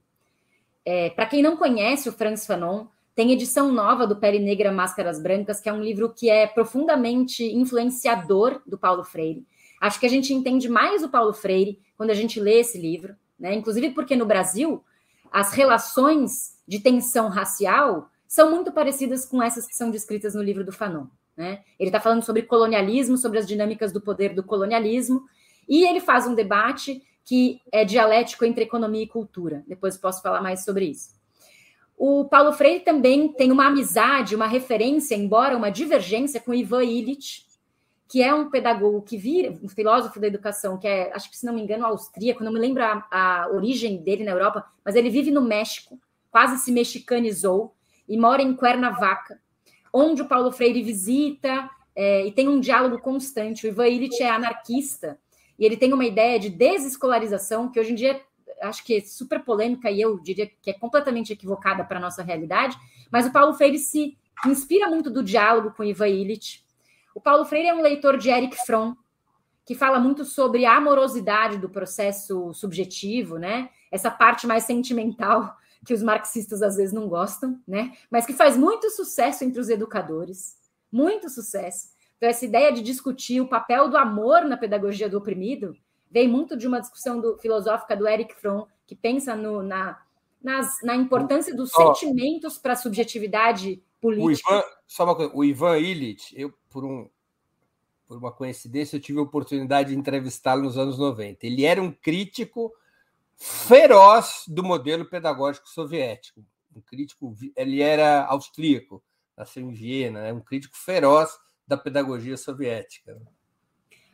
É, para quem não conhece o Franz Fanon, tem edição nova do Pele Negra Máscaras Brancas, que é um livro que é profundamente influenciador do Paulo Freire. Acho que a gente entende mais o Paulo Freire quando a gente lê esse livro, né? Inclusive porque no Brasil as relações de tensão racial são muito parecidas com essas que são descritas no livro do Fanon. Né? Ele está falando sobre colonialismo, sobre as dinâmicas do poder do colonialismo, e ele faz um debate que é dialético entre economia e cultura. Depois posso falar mais sobre isso. O Paulo Freire também tem uma amizade, uma referência, embora uma divergência, com Ivan Illich, que é um pedagogo que vira, um filósofo da educação, que é, acho que se não me engano, austríaco, não me lembro a, a origem dele na Europa, mas ele vive no México, quase se mexicanizou e mora em Cuernavaca onde o Paulo Freire visita é, e tem um diálogo constante. O Ivan Illich é anarquista e ele tem uma ideia de desescolarização que hoje em dia acho que é super polêmica e eu diria que é completamente equivocada para a nossa realidade, mas o Paulo Freire se inspira muito do diálogo com Ivan Illich. O Paulo Freire é um leitor de Eric Fromm, que fala muito sobre a amorosidade do processo subjetivo, né? Essa parte mais sentimental que os marxistas às vezes não gostam, né? Mas que faz muito sucesso entre os educadores, muito sucesso. Então essa ideia de discutir o papel do amor na pedagogia do oprimido vem muito de uma discussão do, filosófica do Eric Fromm, que pensa no, na, nas, na importância dos oh. sentimentos para a subjetividade
O Ivan, só uma coisa, o Ivan Illich, eu, por, um, por uma coincidência, eu tive a oportunidade de entrevistá-lo nos anos 90. Ele era um crítico feroz do modelo pedagógico soviético. Um crítico, ele era austríaco, nasceu em Viena, é um crítico feroz da pedagogia soviética.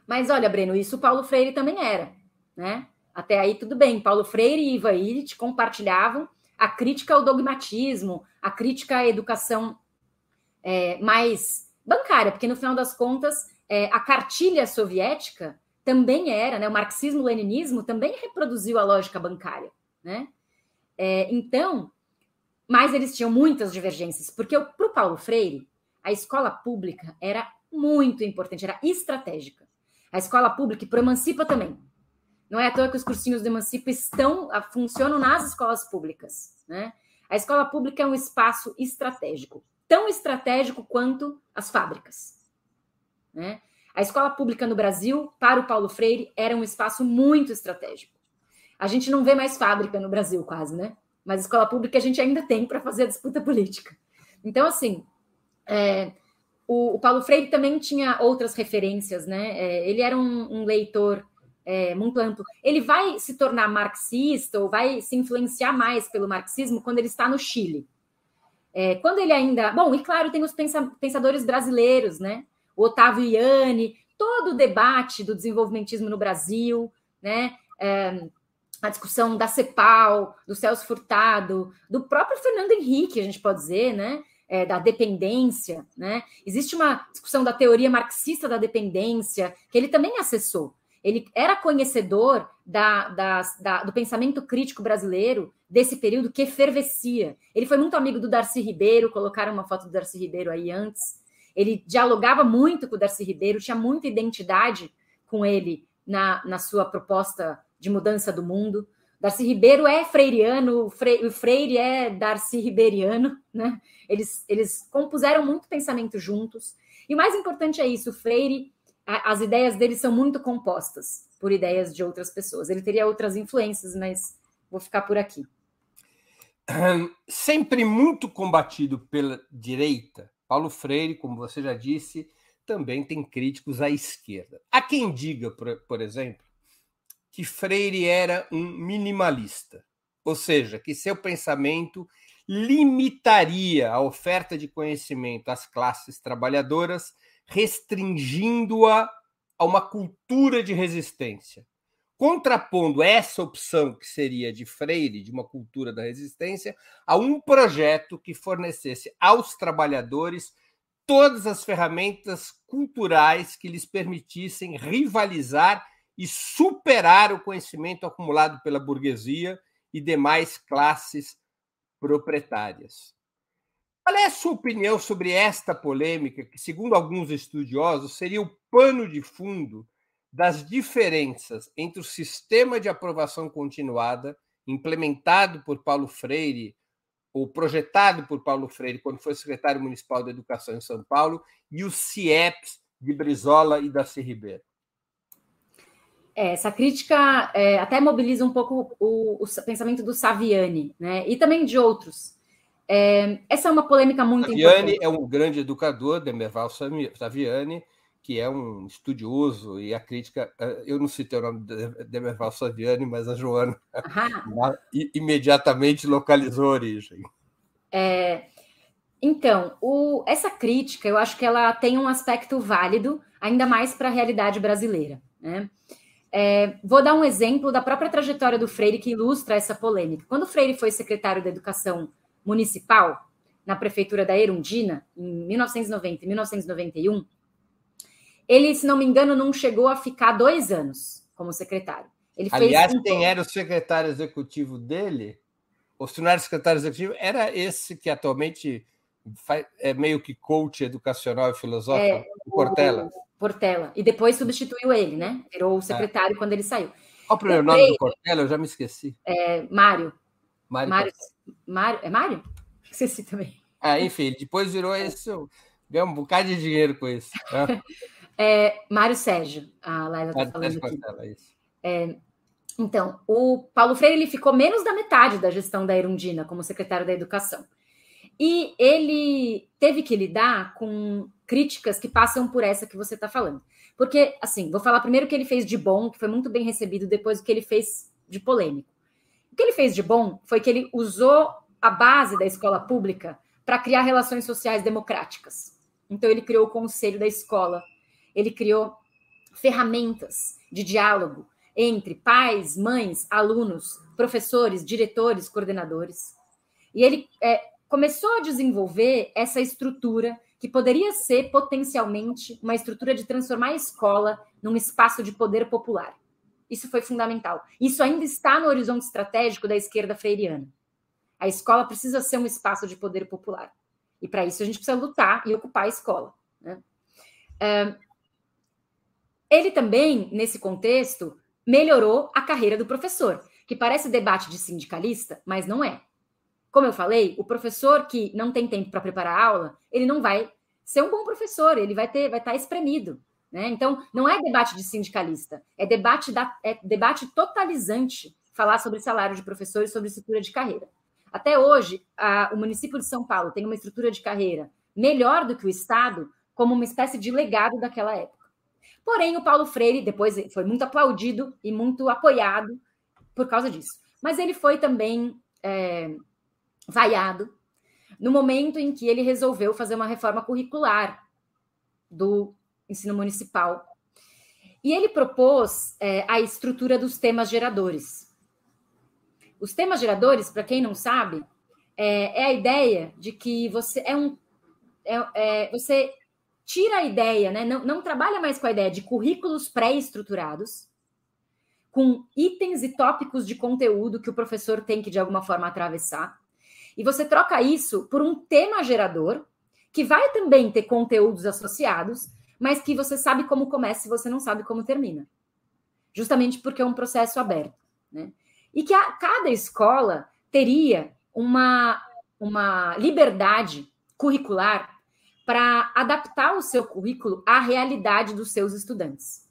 Mas olha, Breno, isso Paulo Freire também era, né? Até aí tudo bem. Paulo Freire e Iva Illich compartilhavam a crítica ao dogmatismo, a crítica à educação é, mais bancária, porque no final das contas é, a cartilha soviética também era, né, o marxismo-leninismo também reproduziu a lógica bancária, né? É, então, mas eles tinham muitas divergências, porque para o Paulo Freire a escola pública era muito importante, era estratégica. A escola pública, e para Emancipa também, não é à toa que os cursinhos do Emancipa estão, funcionam nas escolas públicas. Né? A escola pública é um espaço estratégico, tão estratégico quanto as fábricas. Né? A escola pública no Brasil, para o Paulo Freire, era um espaço muito estratégico. A gente não vê mais fábrica no Brasil, quase, né? Mas escola pública a gente ainda tem para fazer a disputa política. Então, assim, é, o, o, Paulo Freire também tinha outras referências, né? É, ele era um, um leitor é, muito amplo. Ele vai se tornar marxista ou vai se influenciar mais pelo marxismo quando ele está no Chile. É, quando ele ainda. Bom, e claro, tem os pensadores brasileiros, né? O Otávio Iane, todo o debate do desenvolvimentismo no Brasil, né? É, a discussão da CEPAL, do Celso Furtado, do próprio Fernando Henrique, a gente pode dizer, né? É, da dependência, né? Existe uma discussão da teoria marxista da dependência, que ele também acessou. Ele era conhecedor da, da, da, do pensamento crítico brasileiro desse período que efervescia. Ele foi muito amigo do Darcy Ribeiro, colocaram uma foto do Darcy Ribeiro aí antes. Ele dialogava muito com o Darcy Ribeiro, tinha muita identidade com ele na, na sua proposta de mudança do mundo. Darcy Ribeiro é freiriano, o Freire é Darcy Ribeiriano, né? Eles, eles compuseram muito pensamento juntos. E o mais importante é isso, o Freire as ideias dele são muito compostas por ideias de outras pessoas. Ele teria outras influências, mas vou ficar por aqui.
Sempre muito combatido pela direita, Paulo Freire, como você já disse, também tem críticos à esquerda. Há quem diga, por, exemplo, que Freire era um minimalista, ou seja, que seu pensamento limitaria a oferta de conhecimento às classes trabalhadoras restringindo-a a uma cultura de resistência. Contrapondo essa opção, que seria de Freire, de uma cultura da resistência, a um projeto que fornecesse aos trabalhadores todas as ferramentas culturais que lhes permitissem rivalizar e superar o conhecimento acumulado pela burguesia e demais classes proprietárias. Qual é a sua opinião sobre esta polêmica, que, segundo alguns estudiosos, seria o pano de fundo das diferenças entre o sistema de aprovação continuada, implementado por Paulo Freire, ou projetado por Paulo Freire quando foi secretário municipal da Educação em São Paulo, e os CIEPs de Brizola e Darcy Ribeiro?
É, essa crítica é, até mobiliza um pouco o, o pensamento do Saviani, né? e também de outros é, essa é uma polêmica muito
Saviani importante. é um grande educador, Demerval Saviani, que é um estudioso e a crítica. Eh, eu não citei o nome de Demerval Saviani, mas a Joana imediatamente localizou a origem.
É, então, o, essa crítica, eu acho que ela tem um aspecto válido, ainda mais para a realidade brasileira. Né? É, vou dar um exemplo da própria trajetória do Freire que ilustra essa polêmica. Quando o Freire foi secretário da Educação municipal na prefeitura da Erundina, em 1990 e 1991, ele, se não me engano, não chegou a ficar dois anos como secretário.
Ele Aliás, fez... quem era o secretário executivo dele, não era secretário executivo, era esse que atualmente é meio que coach educacional e filosófico, é, o Portela.
Portela. E depois substituiu ele, né? Virou o secretário é. quando ele saiu.
Qual o primeiro nome do Portela? Eu já me esqueci.
É, Mário. Mário. Mário, Mário. É Mário? Esqueci também.
Ah, enfim, depois virou esse. Ganhou um bocado de dinheiro com isso.
Né? é, Mário Sérgio, a Laila está falando aqui. Isso. É, então, o Paulo Freire ele ficou menos da metade da gestão da Erundina como secretário da Educação. E ele teve que lidar com críticas que passam por essa que você está falando. Porque, assim, vou falar primeiro o que ele fez de bom, que foi muito bem recebido, depois o que ele fez de polêmico. O que ele fez de bom foi que ele usou a base da escola pública para criar relações sociais democráticas. Então, ele criou o conselho da escola, ele criou ferramentas de diálogo entre pais, mães, alunos, professores, diretores, coordenadores. E ele é, começou a desenvolver essa estrutura que poderia ser potencialmente uma estrutura de transformar a escola num espaço de poder popular. Isso foi fundamental. Isso ainda está no horizonte estratégico da esquerda freiriana. A escola precisa ser um espaço de poder popular. E para isso a gente precisa lutar e ocupar a escola. Né? ele também, nesse contexto, melhorou a carreira do professor, que parece debate de sindicalista, mas não é. Como eu falei, o professor que não tem tempo para preparar a aula, ele não vai ser um bom professor, ele vai ter, vai estar tá espremido. Né? Então, não é debate de sindicalista, é debate, da, é debate totalizante falar sobre salário de professores, sobre estrutura de carreira. Até hoje, a, o município de São Paulo tem uma estrutura de carreira melhor do que o Estado, como uma espécie de legado daquela época. Porém, o Paulo Freire depois foi muito aplaudido e muito apoiado por causa disso. Mas ele foi também é, vaiado no momento em que ele resolveu fazer uma reforma curricular do ensino municipal. E ele propôs é, a estrutura dos temas geradores. Os temas geradores, para quem não sabe, é, é, a ideia de que você é um. É, é você tira a ideia, né? Não, não trabalha mais com a ideia de currículos pré-estruturados, com itens e tópicos de conteúdo que o professor tem que, de alguma forma, atravessar. E você troca isso por um tema gerador, que vai também ter conteúdos associados, mas que você sabe como começa e você não sabe como termina. Justamente porque é um processo aberto. Né? E que a, cada escola teria uma, uma liberdade curricular para adaptar o seu currículo à realidade dos seus estudantes.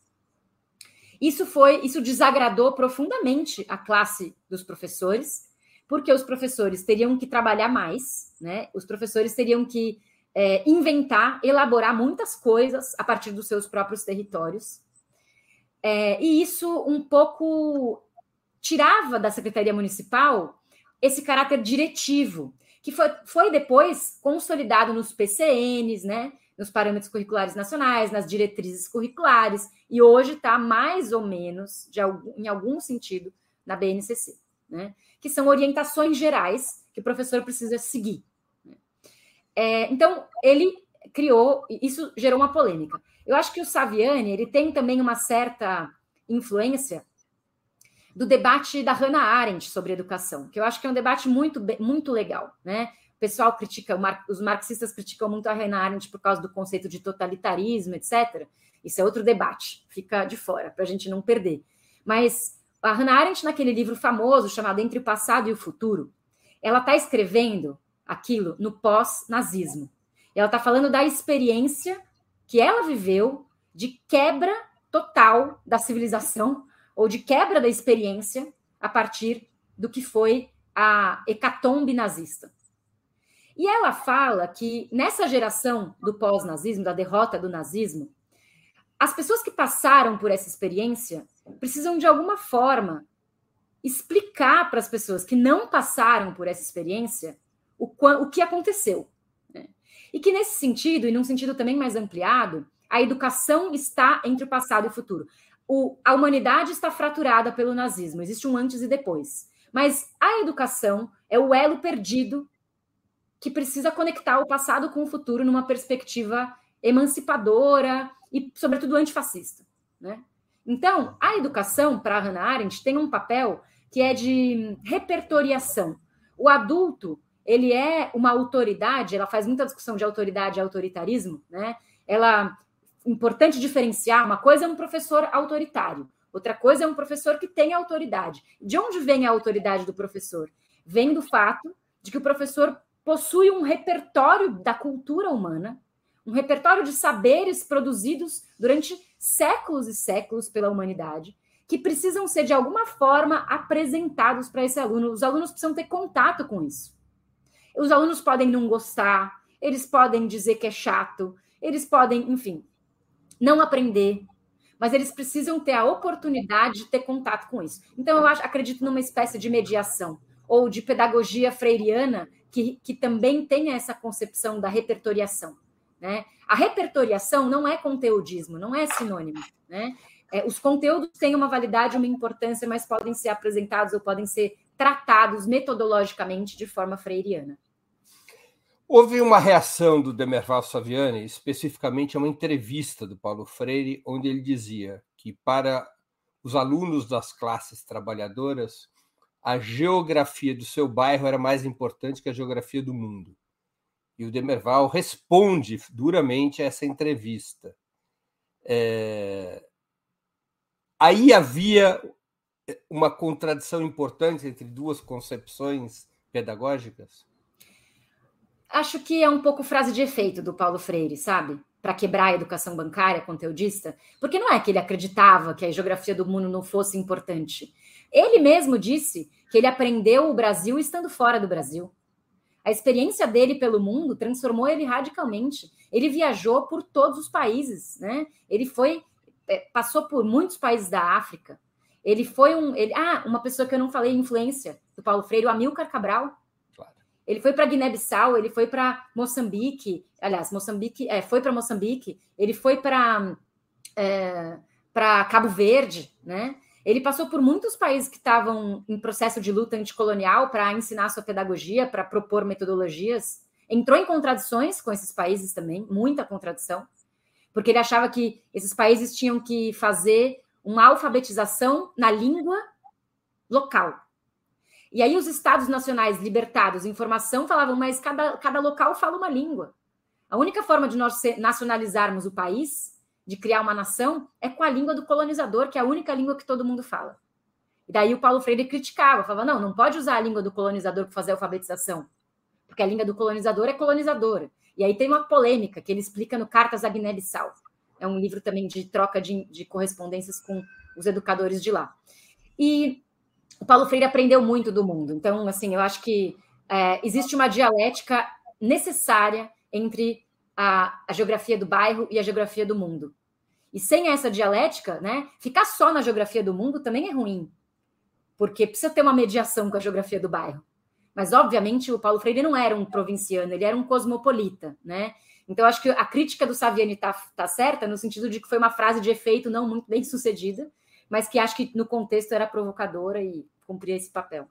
Isso foi, isso desagradou profundamente a classe dos professores, porque os professores teriam que trabalhar mais, né? Os professores teriam que é, inventar, elaborar muitas coisas a partir dos seus próprios territórios. É, e isso um pouco tirava da Secretaria Municipal esse caráter diretivo, que foi, foi depois consolidado nos PCNs, né? Nos parâmetros curriculares nacionais, nas diretrizes curriculares, e hoje está mais ou menos, de em algum sentido, na BNCC, né? Que são orientações gerais que o professor precisa seguir. É, então, ele criou, isso gerou uma polêmica. Eu acho que o Saviani ele tem também uma certa influência do debate da Hannah Arendt sobre educação, que eu acho que é um debate muito, muito legal, né? O pessoal critica, os marxistas criticam muito a Hannah Arendt por causa do conceito de totalitarismo, etc. Isso é outro debate, fica de fora, para a gente não perder. Mas a Hannah Arendt, naquele livro famoso chamado Entre o Passado e o Futuro, ela está escrevendo aquilo no pós-nazismo. Ela está falando da experiência que ela viveu de quebra total da civilização ou de quebra da experiência a partir do que foi a hecatombe nazista. E ela fala que nessa geração do pós-nazismo, da derrota do nazismo, as pessoas que passaram por essa experiência precisam de alguma forma explicar para as pessoas que não passaram por essa experiência o, o que aconteceu. Né? E que nesse sentido, e num sentido também mais ampliado, a educação está entre o passado e o futuro o, a humanidade está fraturada pelo nazismo, existe um antes e depois. Mas a educação é o elo perdido que precisa conectar o passado com o futuro numa perspectiva emancipadora e, sobretudo, antifascista. Né? Então, a educação, para Hannah Arendt, tem um papel que é de repertoriação. O adulto, ele é uma autoridade, ela faz muita discussão de autoridade e autoritarismo, né? Ela importante diferenciar, uma coisa é um professor autoritário, outra coisa é um professor que tem autoridade. De onde vem a autoridade do professor? Vem do fato de que o professor possui um repertório da cultura humana, um repertório de saberes produzidos durante séculos e séculos pela humanidade, que precisam ser de alguma forma apresentados para esse aluno. Os alunos precisam ter contato com isso. Os alunos podem não gostar, eles podem dizer que é chato, eles podem, enfim, não aprender, mas eles precisam ter a oportunidade de ter contato com isso. Então, eu acho, acredito numa espécie de mediação ou de pedagogia freiriana que, que também tenha essa concepção da repertoriação. Né? A repertoriação não é conteudismo, não é sinônimo. Né? É, os conteúdos têm uma validade, uma importância, mas podem ser apresentados ou podem ser tratados metodologicamente de forma freiriana.
Houve uma reação do Demerval Saviani, especificamente a uma entrevista do Paulo Freire, onde ele dizia que para os alunos das classes trabalhadoras, a geografia do seu bairro era mais importante que a geografia do mundo. E o Demerval responde duramente a essa entrevista. É... Aí havia uma contradição importante entre duas concepções pedagógicas?
Acho que é um pouco frase de efeito do Paulo Freire, sabe? Para quebrar a educação bancária conteudista. Porque não é que ele acreditava que a geografia do mundo não fosse importante. Ele mesmo disse que ele aprendeu o Brasil estando fora do Brasil. A experiência dele pelo mundo transformou ele radicalmente. Ele viajou por todos os países, né? Ele foi é, passou por muitos países da África. Ele foi um, ele, ah, uma pessoa que eu não falei influência do Paulo Freire, o Amilcar Cabral. Ele foi para Guiné-Bissau, ele foi para Moçambique, aliás, Moçambique, é, foi para Moçambique, ele foi para é, para Cabo Verde, né? Ele passou por muitos países que estavam em processo de luta anticolonial para ensinar sua pedagogia, para propor metodologias. Entrou em contradições com esses países também, muita contradição, porque ele achava que esses países tinham que fazer uma alfabetização na língua local. E aí os estados nacionais libertados em formação falavam, mas cada, cada local fala uma língua. A única forma de nós nacionalizarmos o país, de criar uma nação, é com a língua do colonizador, que é a única língua que todo mundo fala. E daí o Paulo Freire criticava, falava, não, não pode usar a língua do colonizador para fazer alfabetização, porque a língua do colonizador é colonizadora. E aí tem uma polêmica que ele explica no Cartas a Guiné-Bissau. É um livro também de troca de, de correspondências com os educadores de lá. E o Paulo Freire aprendeu muito do mundo. Então, assim, eu acho que é, existe uma dialética necessária entre a, a, geografia do bairro e a geografia do mundo. E sem essa dialética, né, ficar só na geografia do mundo também é ruim, porque precisa ter uma mediação com a geografia do bairro. Mas, obviamente, o Paulo Freire não era um provinciano, ele era um cosmopolita, né? Então, acho que a crítica do Saviani está tá certa, no sentido de que foi uma frase de efeito não muito bem sucedida, mas que acho que no contexto era provocadora e cumpria esse papel.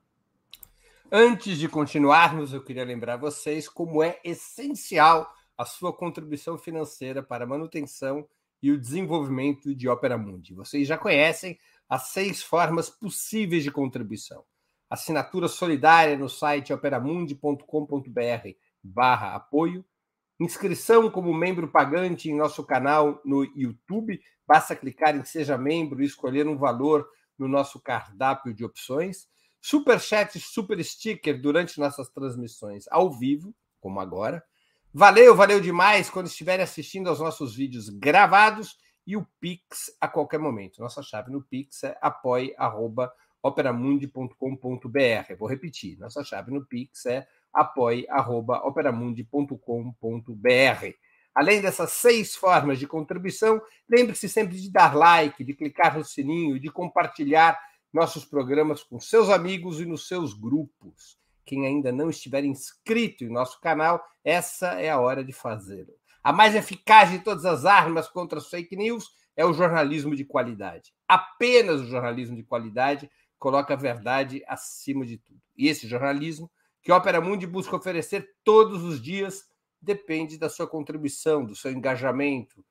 Antes de continuarmos, eu queria lembrar vocês como é essencial a sua contribuição financeira para a manutenção e o desenvolvimento de Opera Mundi. Vocês já conhecem as seis formas possíveis de contribuição. Assinatura solidária no site operamundi.com.br barra apoio, inscrição como membro pagante em nosso canal no YouTube Basta clicar em Seja Membro e escolher um valor no nosso cardápio de opções. Super chat, super sticker durante nossas transmissões ao vivo, como agora. Valeu, valeu demais quando estiverem assistindo aos nossos vídeos gravados e o Pix a qualquer momento. Nossa chave no Pix é apoie.operamundi.com.br. Vou repetir, nossa chave no Pix é apoie.operamundi.com.br. Além dessas seis formas de contribuição, lembre-se sempre de dar like, de clicar no sininho, de compartilhar nossos programas com seus amigos e nos seus grupos. Quem ainda não estiver inscrito em nosso canal, essa é a hora de fazê-lo. A mais eficaz de todas as armas contra as fake news é o jornalismo de qualidade. Apenas o jornalismo de qualidade coloca a verdade acima de tudo. E esse jornalismo que a Opera Mundi busca oferecer todos os dias depende da sua contribuição, do seu engajamento,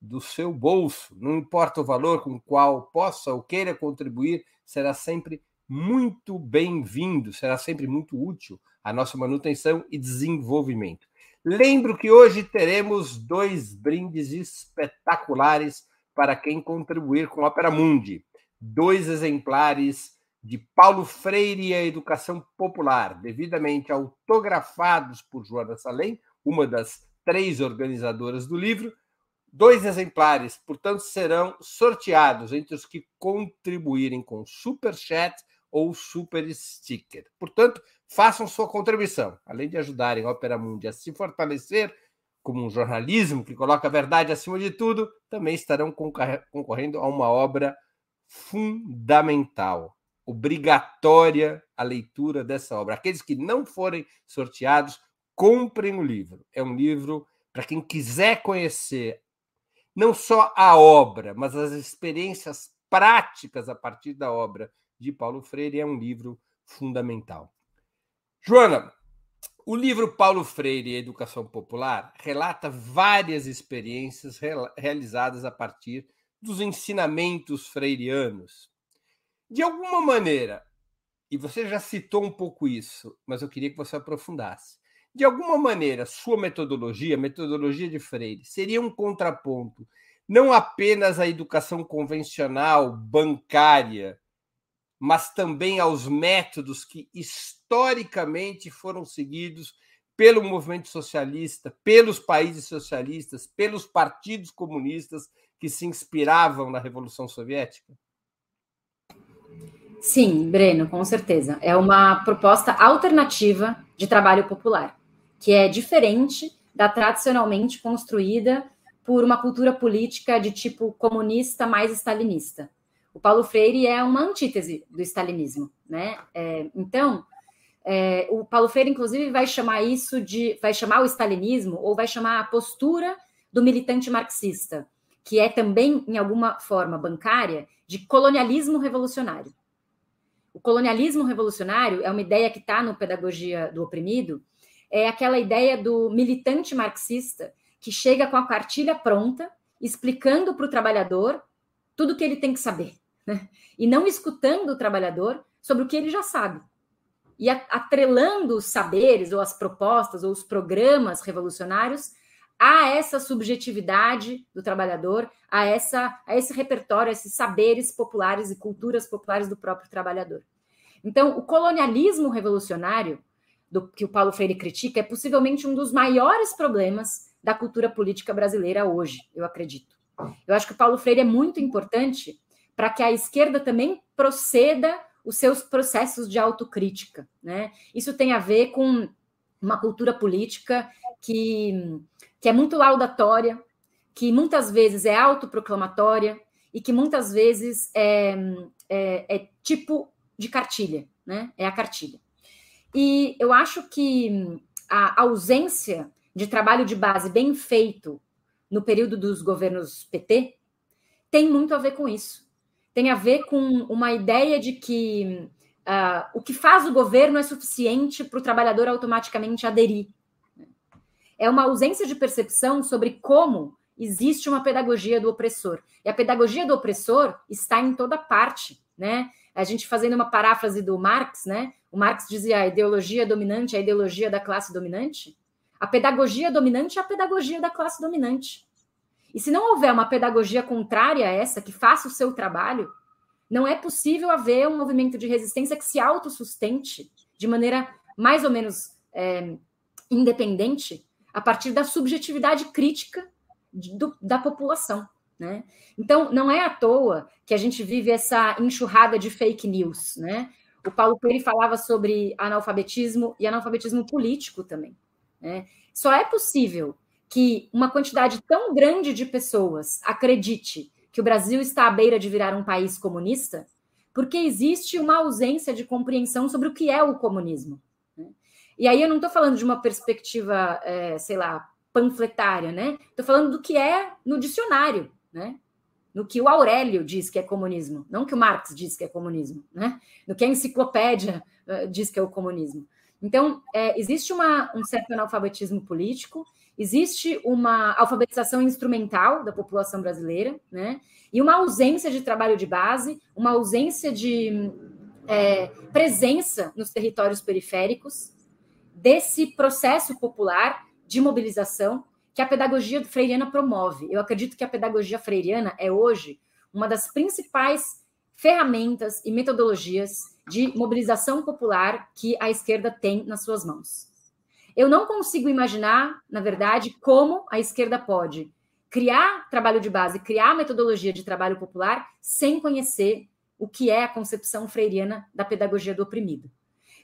do seu bolso. Não importa o valor com qual possa ou queira contribuir, será sempre muito bem-vindo, será sempre muito útil à nossa manutenção e desenvolvimento. Lembro que hoje teremos dois brindes espetaculares para quem contribuir com a Opera Mundi. Dois exemplares de Paulo Freire e a Educação Popular, devidamente autografados por Joana Salem, uma das três organizadoras do livro, Dois exemplares, portanto, serão sorteados entre os que contribuírem com super chat ou super sticker. Portanto, façam sua contribuição, além de ajudarem a Opera Mundi a se fortalecer como um jornalismo que coloca a verdade acima de tudo, também estarão concorrendo a uma obra fundamental, obrigatória a leitura dessa obra. Aqueles que não forem sorteados, comprem o livro. É um livro para quem quiser conhecer não só a obra, mas as experiências práticas a partir da obra de Paulo Freire é um livro fundamental. Joana, o livro Paulo Freire e Educação Popular relata várias experiências realizadas a partir dos ensinamentos freirianos. De alguma maneira, e você já citou um pouco isso, mas eu queria que você aprofundasse de alguma maneira, sua metodologia, metodologia de Freire, seria um contraponto não apenas à educação convencional, bancária, mas também aos métodos que historicamente foram seguidos pelo movimento socialista, pelos países socialistas, pelos partidos comunistas que se inspiravam na Revolução Soviética?
Sim, Breno, com certeza. É uma proposta alternativa de trabalho popular que é diferente da tradicionalmente construída por uma cultura política de tipo comunista mais stalinista. O Paulo Freire é uma antítese do stalinismo, né? É, então, é, o Paulo Freire, inclusive, vai chamar isso de, vai chamar o stalinismo ou vai chamar a postura do militante marxista, que é também, em alguma forma bancária, de colonialismo revolucionário. O colonialismo revolucionário é uma ideia que está no Pedagogia do Oprimido, é aquela ideia do militante marxista que chega com a cartilha pronta, explicando para o trabalhador tudo o que ele tem que saber, né? e não escutando o trabalhador sobre o que ele já sabe. E atrelando os saberes, ou as propostas, ou os programas revolucionários a essa subjetividade do trabalhador, a, essa, a esse repertório, a esses saberes populares e culturas populares do próprio trabalhador. Então, o colonialismo revolucionário do que o Paulo Freire critica é possivelmente um dos maiores problemas da cultura política brasileira hoje, eu acredito. Eu acho que o Paulo Freire é muito importante para que a esquerda também proceda os seus processos de autocrítica. Né? Isso tem a ver com uma cultura política que, que é muito laudatória, que muitas vezes é autoproclamatória e que muitas vezes é, é, é tipo de cartilha, né? É a cartilha. E eu acho que a ausência de trabalho de base bem feito no período dos governos PT tem muito a ver com isso. Tem a ver com uma ideia de que uh, o que faz o governo é suficiente para o trabalhador automaticamente aderir. É uma ausência de percepção sobre como existe uma pedagogia do opressor. E a pedagogia do opressor está em toda parte, né? A gente fazendo uma paráfrase do Marx, né? O Marx dizia a ideologia dominante é a ideologia da classe dominante. A pedagogia dominante é a pedagogia da classe dominante. E se não houver uma pedagogia contrária a essa, que faça o seu trabalho, não é possível haver um movimento de resistência que se autossustente de maneira mais ou menos é, independente a partir da subjetividade crítica do, da população. Né? Então, não é à toa que a gente vive essa enxurrada de fake news. Né? O Paulo Freire falava sobre analfabetismo e analfabetismo político também. Né? Só é possível que uma quantidade tão grande de pessoas acredite que o Brasil está à beira de virar um país comunista, porque existe uma ausência de compreensão sobre o que é o comunismo. Né? E aí eu não estou falando de uma perspectiva, é, sei lá, panfletária, né? Estou falando do que é no dicionário, né? no que o Aurélio diz que é comunismo, não que o Marx diz que é comunismo, né? no que a enciclopédia uh, diz que é o comunismo. Então, é, existe uma, um certo analfabetismo político existe uma alfabetização instrumental da população brasileira, né? E uma ausência de trabalho de base, uma ausência de é, presença nos territórios periféricos desse processo popular de mobilização que a pedagogia freiriana promove. Eu acredito que a pedagogia freiriana é hoje uma das principais ferramentas e metodologias de mobilização popular que a esquerda tem nas suas mãos. Eu não consigo imaginar, na verdade, como a esquerda pode criar trabalho de base, criar metodologia de trabalho popular sem conhecer o que é a concepção freiriana da pedagogia do oprimido.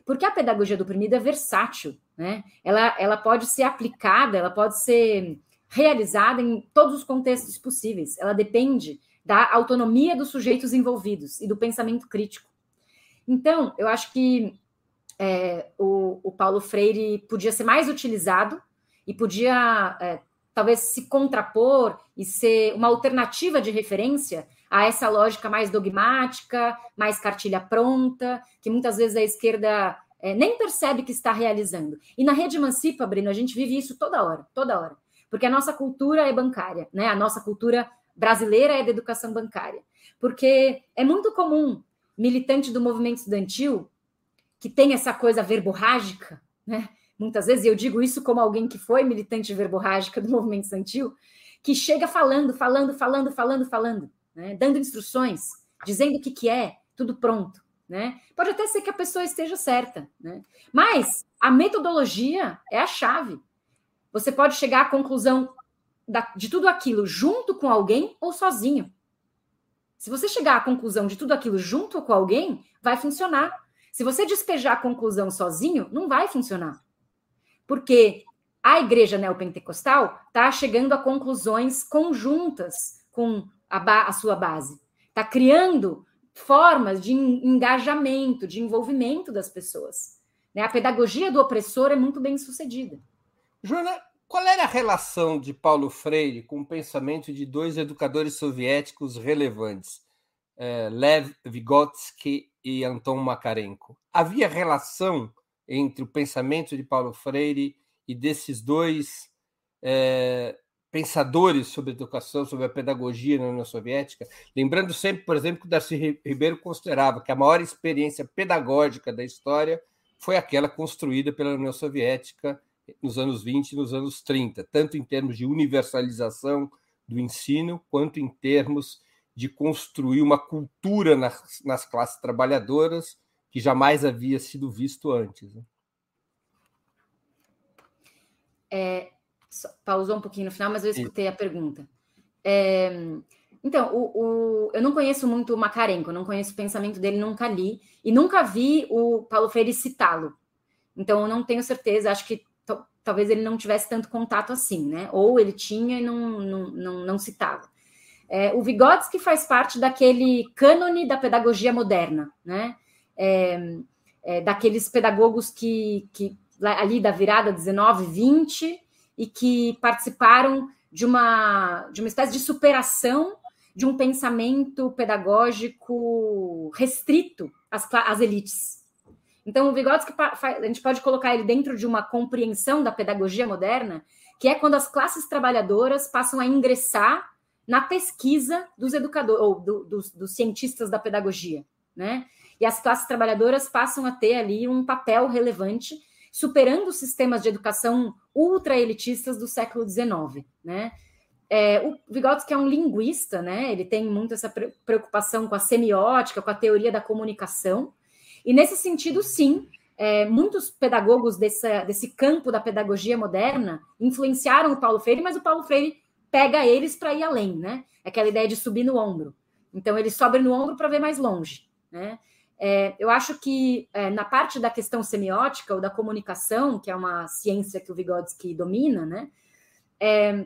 Porque a pedagogia do oprimido é versátil, né? Ela, ela pode ser aplicada, ela pode ser realizada em todos os contextos possíveis. Ela depende da autonomia dos sujeitos envolvidos e do pensamento crítico. Então, eu acho que é, o, o, Paulo Freire podia ser mais utilizado e podia é, talvez se contrapor e ser uma alternativa de referência a essa lógica mais dogmática, mais cartilha pronta, que muitas vezes a esquerda é, nem percebe que está realizando. E na rede Emancipa, Breno, a gente vive isso toda hora, toda hora. Porque a nossa cultura é bancária, né? A nossa cultura brasileira é da educação bancária. Porque é muito comum militante do movimento estudantil que tem essa coisa verborrágica, né? Muitas vezes, e eu digo isso como alguém que foi militante verborrágica do movimento estudantil, que chega falando, falando, falando, falando, falando né? dando instruções, dizendo o que, que é, tudo pronto. Né? Pode até ser que a pessoa esteja certa, né? mas a metodologia é a chave. Você pode chegar à conclusão da, de tudo aquilo junto com alguém ou sozinho. Se você chegar à conclusão de tudo aquilo junto com alguém, vai funcionar. Se você despejar a conclusão sozinho, não vai funcionar. Porque a igreja neopentecostal está chegando a conclusões conjuntas com a, a sua base. Está criando formas de engajamento, de envolvimento das pessoas. Né? A pedagogia do opressor é muito bem sucedida.
Joana, qual era a relação de Paulo Freire com o pensamento de dois educadores soviéticos relevantes, eh, Lev Vygotsky e Anton Makarenko? Havia relação entre o pensamento de Paulo Freire e desses dois eh, pensadores sobre educação, sobre a pedagogia na União Soviética, lembrando sempre, por exemplo, que o Darcy Ribeiro considerava que a maior experiência pedagógica da história foi aquela construída pela União Soviética nos anos 20 e nos anos 30, tanto em termos de universalização do ensino, quanto em termos de construir uma cultura nas, nas classes trabalhadoras que jamais havia sido visto antes. Né?
É, pausou um pouquinho no final, mas eu escutei a pergunta. É, então, o, o, eu não conheço muito o Macarenco, não conheço o pensamento dele, nunca li, e nunca vi o Paulo Freire citá-lo. Então, eu não tenho certeza, acho que talvez ele não tivesse tanto contato assim, né? Ou ele tinha e não, não, não, não citava. É, o Vygotsky faz parte daquele cânone da pedagogia moderna, né? É, é, daqueles pedagogos que, que ali da virada 19, 20, e que participaram de uma, de uma espécie de superação de um pensamento pedagógico restrito às, às elites. Então, o Vygotsky, a gente pode colocar ele dentro de uma compreensão da pedagogia moderna, que é quando as classes trabalhadoras passam a ingressar na pesquisa dos educadores, ou do, dos, dos cientistas da pedagogia, né? E as classes trabalhadoras passam a ter ali um papel relevante superando sistemas de educação ultra-elitistas do século XIX, né? É, o Vygotsky é um linguista, né? Ele tem muito essa preocupação com a semiótica, com a teoria da comunicação. E nesse sentido, sim, é, muitos pedagogos desse, desse campo da pedagogia moderna influenciaram o Paulo Freire, mas o Paulo Freire pega eles para ir além, né? Aquela ideia de subir no ombro. Então ele sobe no ombro para ver mais longe, né? É, eu acho que é, na parte da questão semiótica ou da comunicação, que é uma ciência que o Vygotsky domina, né, é,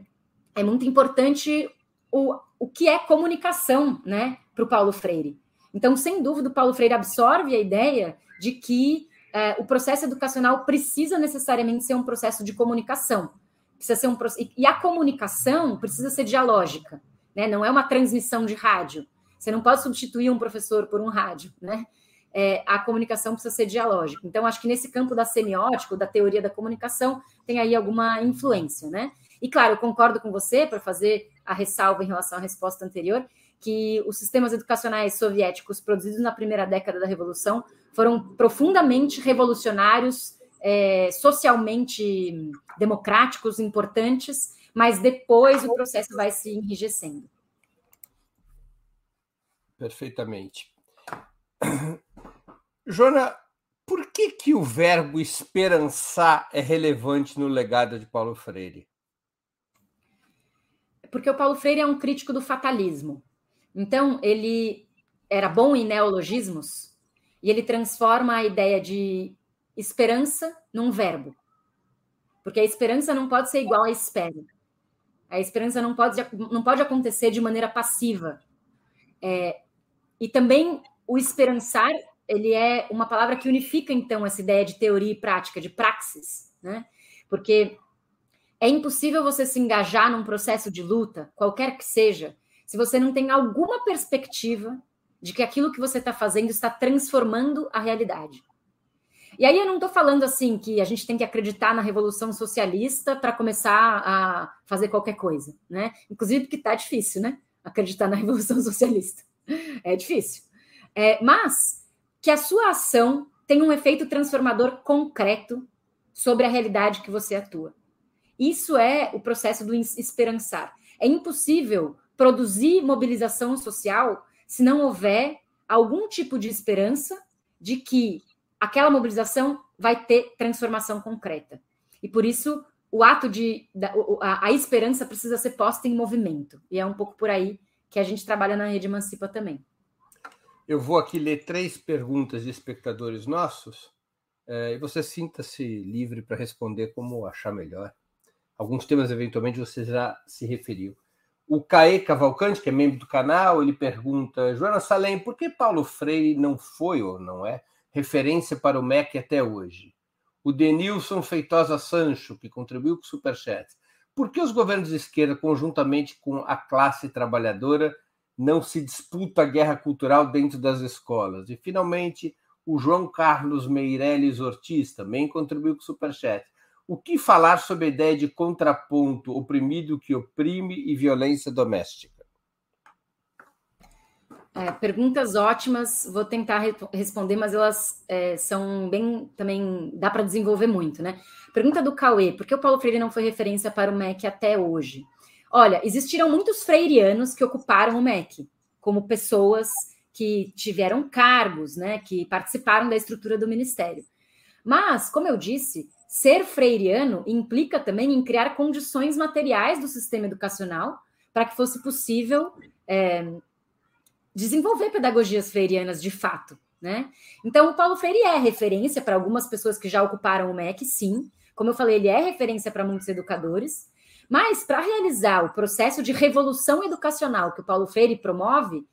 é muito importante o, o que é comunicação né, para o Paulo Freire. Então, sem dúvida, o Paulo Freire absorve a ideia de que é, o processo educacional precisa necessariamente ser um processo de comunicação. Precisa ser um e a comunicação precisa ser dialógica, né? não é uma transmissão de rádio. Você não pode substituir um professor por um rádio, né? É, a comunicação precisa ser dialógica. Então, acho que nesse campo da semiótica, da teoria da comunicação, tem aí alguma influência, né? E claro, eu concordo com você, para fazer a ressalva em relação à resposta anterior, que os sistemas educacionais soviéticos produzidos na primeira década da Revolução foram profundamente revolucionários, é, socialmente democráticos, importantes, mas depois o processo vai se enrijecendo.
Perfeitamente. Jona, por que, que o verbo esperançar é relevante no legado de Paulo Freire?
Porque o Paulo Freire é um crítico do fatalismo. Então, ele era bom em neologismos e ele transforma a ideia de esperança num verbo. Porque a esperança não pode ser igual à espera. A esperança não pode, não pode acontecer de maneira passiva. É, e também o esperançar ele é uma palavra que unifica, então, essa ideia de teoria e prática, de praxis, né? Porque é impossível você se engajar num processo de luta, qualquer que seja, se você não tem alguma perspectiva de que aquilo que você está fazendo está transformando a realidade. E aí eu não estou falando assim que a gente tem que acreditar na revolução socialista para começar a fazer qualquer coisa, né? Inclusive porque está difícil, né? Acreditar na revolução socialista. É difícil. É, mas que a sua ação tenha um efeito transformador concreto sobre a realidade que você atua. Isso é o processo do esperançar. É impossível produzir mobilização social se não houver algum tipo de esperança de que aquela mobilização vai ter transformação concreta. E por isso o ato de a, a esperança precisa ser posta em movimento. E é um pouco por aí que a gente trabalha na rede Emancipa também.
Eu vou aqui ler três perguntas de espectadores nossos é, e você sinta-se livre para responder como achar melhor. Alguns temas, eventualmente, você já se referiu. O Caê Cavalcante, que é membro do canal, ele pergunta: Joana Salem, por que Paulo Freire não foi ou não é referência para o MEC até hoje? O Denilson Feitosa Sancho, que contribuiu com o Superchat. Por que os governos de esquerda, conjuntamente com a classe trabalhadora, não se disputa a guerra cultural dentro das escolas. E, finalmente, o João Carlos Meirelles Ortiz também contribuiu com o Superchat. O que falar sobre a ideia de contraponto oprimido que oprime e violência doméstica?
É, perguntas ótimas, vou tentar re responder, mas elas é, são bem também dá para desenvolver muito, né? Pergunta do Cauê: por que o Paulo Freire não foi referência para o MEC até hoje? Olha, existiram muitos freirianos que ocuparam o MEC, como pessoas que tiveram cargos, né, que participaram da estrutura do ministério. Mas, como eu disse, ser freiriano implica também em criar condições materiais do sistema educacional para que fosse possível é, desenvolver pedagogias freirianas de fato. Né? Então, o Paulo Freire é referência para algumas pessoas que já ocuparam o MEC, sim. Como eu falei, ele é referência para muitos educadores. Mas para realizar o processo de revolução educacional que o Paulo Freire promove,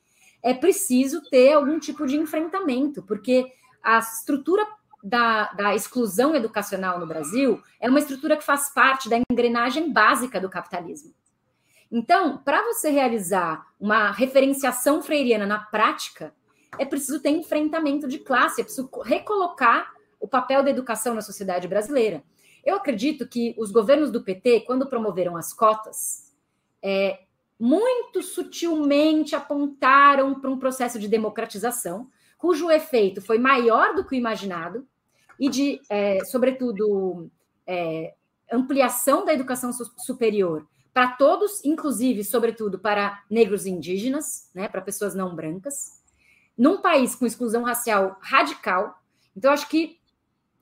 é preciso ter algum tipo de enfrentamento, porque a estrutura da, da, exclusão educacional no Brasil é uma estrutura que faz parte da engrenagem básica do capitalismo. Então, para você realizar uma referenciação freiriana na prática, é preciso ter enfrentamento de classe, é preciso recolocar o papel da educação na sociedade brasileira. Eu acredito que os governos do PT, quando promoveram as cotas, é, muito sutilmente apontaram para um processo de democratização, cujo efeito foi maior do que o imaginado, e de, é, sobretudo, é, ampliação da educação superior para todos, inclusive, sobretudo, para negros e indígenas, né, para pessoas não brancas, num país com exclusão racial radical. Então, acho que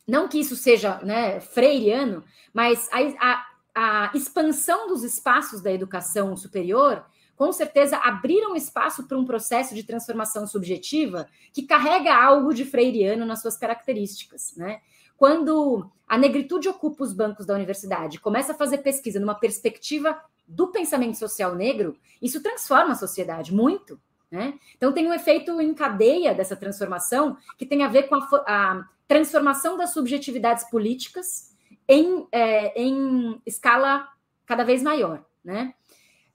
não que isso seja né, freiriano, mas a, a, a expansão dos espaços da educação superior com certeza abriram espaço para um processo de transformação subjetiva que carrega algo de freiriano nas suas características, né? Quando a negritude ocupa os bancos da universidade, começa a fazer pesquisa numa perspectiva do pensamento social negro, isso transforma a sociedade muito, né? Então tem um efeito em cadeia dessa transformação que tem a ver com a, a transformação das subjetividades políticas em, é, em escala cada vez maior, né?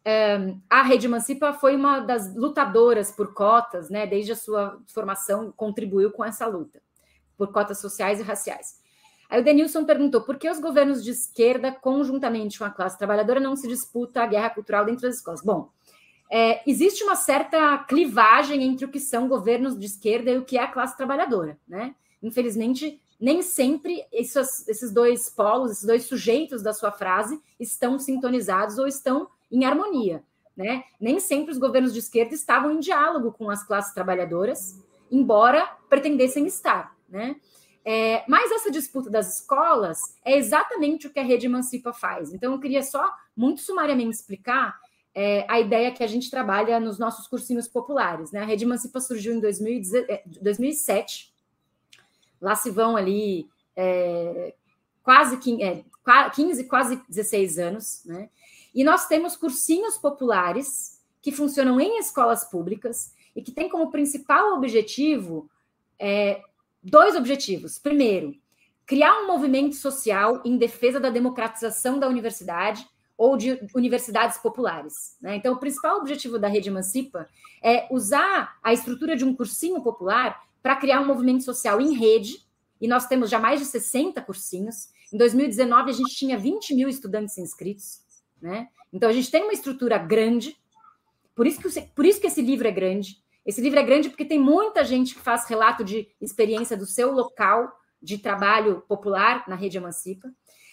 é, a Rede Emancipa foi uma das lutadoras por cotas, né? Desde a sua formação, contribuiu com essa luta por cotas sociais e raciais. Aí o Denilson perguntou por que os governos de esquerda, conjuntamente com a classe trabalhadora, não se disputa a guerra cultural dentro das escolas. Bom, é, existe uma certa clivagem entre o que são governos de esquerda e o que é a classe trabalhadora, né? Infelizmente, nem sempre esses, esses dois polos, esses dois sujeitos da sua frase estão sintonizados ou estão em harmonia, né? Nem sempre os governos de esquerda estavam em diálogo com as classes trabalhadoras, embora pretendessem estar, né? É, mas essa disputa das escolas é exatamente o que a Rede Emancipa faz. Então, eu queria só, muito sumariamente, explicar é, a ideia que a gente trabalha nos nossos cursinhos populares. Né? A Rede Emancipa surgiu em 2007. Lá se vão ali é, quase 15, é, quase 16 anos. Né? E nós temos cursinhos populares que funcionam em escolas públicas e que têm como principal objetivo é, dois objetivos. Primeiro, criar um movimento social em defesa da democratização da universidade ou de universidades populares. Né? Então, o principal objetivo da Rede Emancipa é usar a estrutura de um cursinho popular para criar um movimento social em rede, e nós temos já mais de 60 cursinhos. Em 2019, a gente tinha 20 mil estudantes inscritos. Né? Então, a gente tem uma estrutura grande, por isso, que, por isso que esse livro é grande, esse livro é grande porque tem muita gente que faz relato de experiência do seu local de trabalho popular na rede Emancipa,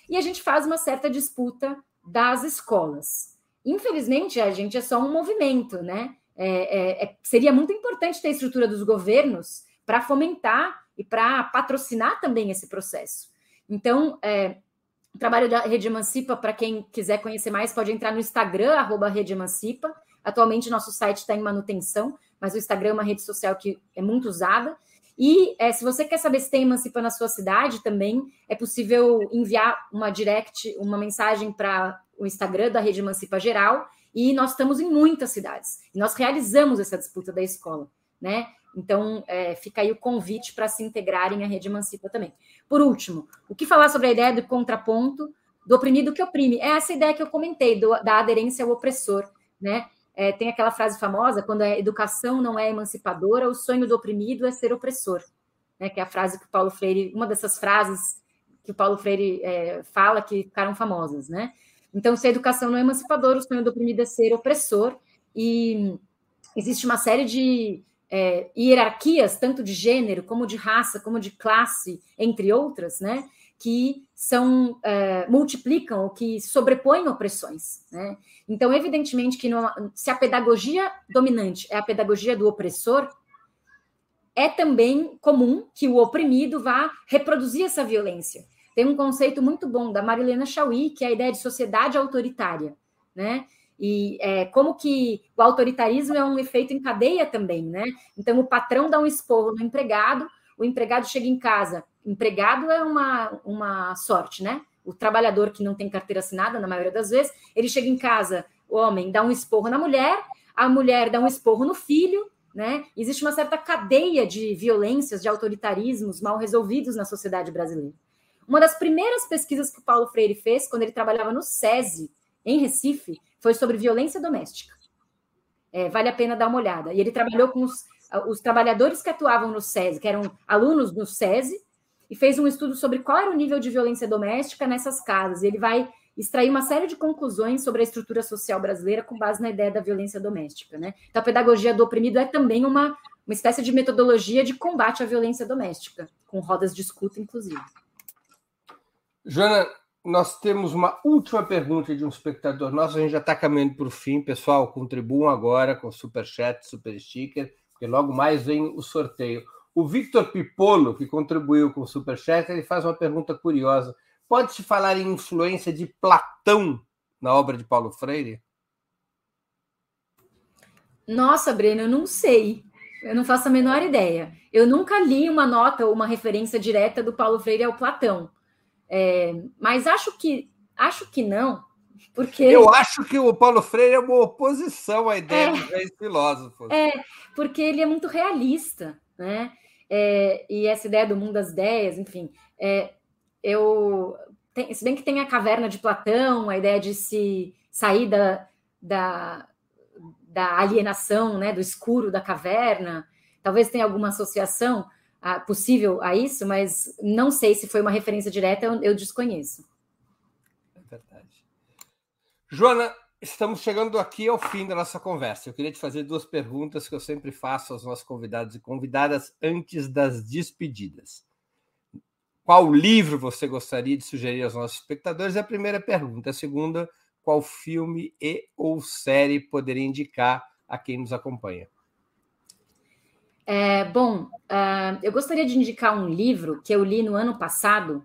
e a gente faz uma certa disputa das escolas. Infelizmente, a gente é só um movimento, né? É, é, é seria muito importante ter a estrutura dos governos para fomentar e para patrocinar também esse processo. Então, é, o trabalho da Rede Emancipa, para quem quiser conhecer mais, pode entrar no Instagram, arroba Rede Emancipa. Atualmente, nosso site está em manutenção, mas o Instagram é uma rede social que é muito usada. E é, se você quer saber se tem Emancipa na sua cidade também, é possível enviar uma direct, uma mensagem para o Instagram da Rede Emancipa Geral. E nós estamos em muitas cidades. E nós realizamos essa disputa da escola, né? Então, é, fica aí o convite para se integrarem à Rede Emancipa também. Por último, o que falar sobre a ideia do contraponto do oprimido que oprime? É essa ideia que eu comentei, do, da aderência ao opressor, né? É, tem aquela frase famosa: quando a educação não é emancipadora, o sonho do oprimido é ser opressor. Né, que é a frase que o Paulo Freire, uma dessas frases que o Paulo Freire é, fala que ficaram famosas, né? Então, se a educação não é emancipadora, o sonho do oprimido é ser opressor, e existe uma série de é, hierarquias, tanto de gênero, como de raça, como de classe, entre outras, né? que são é, multiplicam ou que sobrepõem opressões. Né? Então, evidentemente que se a pedagogia dominante é a pedagogia do opressor, é também comum que o oprimido vá reproduzir essa violência. Tem um conceito muito bom da Marilena Chauí, que é a ideia de sociedade autoritária, né? E é, como que o autoritarismo é um efeito em cadeia também, né? Então, o patrão dá um esporro no empregado, o empregado chega em casa. Empregado é uma, uma sorte, né? O trabalhador que não tem carteira assinada, na maioria das vezes, ele chega em casa, o homem dá um esporro na mulher, a mulher dá um esporro no filho, né? Existe uma certa cadeia de violências, de autoritarismos mal resolvidos na sociedade brasileira. Uma das primeiras pesquisas que o Paulo Freire fez, quando ele trabalhava no SESI, em Recife, foi sobre violência doméstica. É, vale a pena dar uma olhada. E ele trabalhou com os os trabalhadores que atuavam no SESI, que eram alunos no SESI, e fez um estudo sobre qual era o nível de violência doméstica nessas casas. E ele vai extrair uma série de conclusões sobre a estrutura social brasileira com base na ideia da violência doméstica. Né? Então, a pedagogia do oprimido é também uma, uma espécie de metodologia de combate à violência doméstica, com rodas de escuta, inclusive.
Joana, nós temos uma última pergunta de um espectador nosso, a gente já está caminhando para o fim, pessoal, contribuam agora com super chat, super sticker porque logo mais vem o sorteio. O Victor Pipolo, que contribuiu com o Superchat, ele faz uma pergunta curiosa. Pode-se falar em influência de Platão na obra de Paulo Freire?
Nossa, Breno, eu não sei. Eu não faço a menor ideia. Eu nunca li uma nota ou uma referência direta do Paulo Freire ao Platão. É, mas acho que acho que não, porque...
Eu acho que o Paulo Freire é uma oposição à ideia é, dos filósofos.
É, porque ele é muito realista, né? É, e essa ideia do mundo das ideias, enfim, é, eu tem, se bem que tem a caverna de Platão, a ideia de se sair da, da, da alienação, né, do escuro da caverna. Talvez tenha alguma associação a, possível a isso, mas não sei se foi uma referência direta, eu, eu desconheço.
É verdade. Joana, estamos chegando aqui ao fim da nossa conversa. Eu queria te fazer duas perguntas que eu sempre faço aos nossos convidados e convidadas antes das despedidas. Qual livro você gostaria de sugerir aos nossos espectadores? É a primeira pergunta. A segunda, qual filme e ou série poderia indicar a quem nos acompanha?
É, bom, uh, eu gostaria de indicar um livro que eu li no ano passado,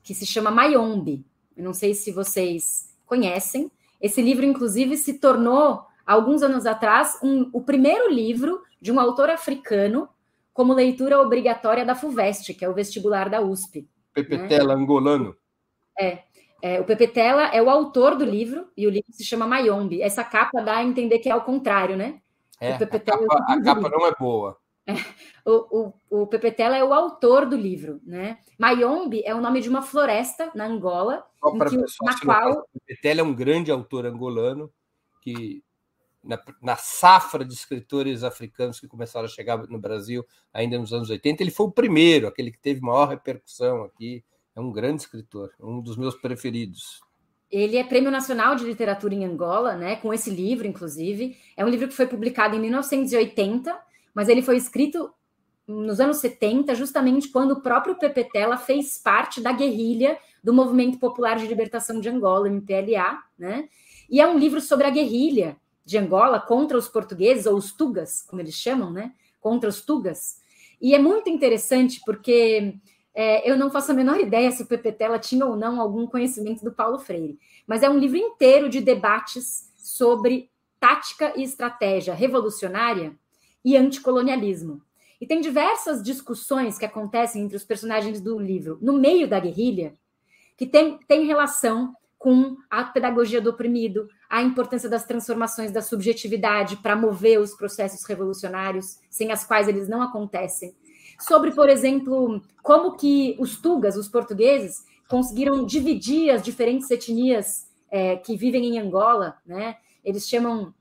que se chama Mayombe. Eu não sei se vocês conhecem. Esse livro, inclusive, se tornou, alguns anos atrás, um, o primeiro livro de um autor africano como leitura obrigatória da FUVEST, que é o vestibular da USP.
Pepetela né? angolano.
É, é, o Pepetela é o autor do livro, e o livro se chama Mayombe. Essa capa dá a entender que é ao contrário, né?
É, a capa, é a capa não é boa.
É, o, o, o Pepetela é o autor do livro, né? Mayombe é o nome de uma floresta na Angola.
Só para que, na qual... Pepetela é um grande autor angolano que na, na, safra de escritores africanos que começaram a chegar no Brasil ainda nos anos 80, ele foi o primeiro, aquele que teve maior repercussão aqui. É um grande escritor, um dos meus preferidos.
Ele é Prêmio Nacional de Literatura em Angola, né? Com esse livro, inclusive. É um livro que foi publicado em 1980, mas ele foi escrito nos anos 70, justamente quando o próprio Pepe Tela fez parte da guerrilha do Movimento Popular de Libertação de Angola, MPLA, né? E é um livro sobre a guerrilha de Angola contra os portugueses, ou os tugas, como eles chamam, né? Contra os tugas. E é muito interessante porque é, eu não faço a menor ideia se o Pepe Tela tinha ou não algum conhecimento do Paulo Freire, mas é um livro inteiro de debates sobre tática e estratégia revolucionária e anticolonialismo. E tem diversas discussões que acontecem entre os personagens do livro no meio da guerrilha que tem, tem relação com a pedagogia do oprimido, a importância das transformações da subjetividade para mover os processos revolucionários, sem as quais eles não acontecem sobre, por exemplo, como que os tugas, os portugueses, conseguiram dividir as diferentes etnias é, que vivem em Angola, né? Eles chamam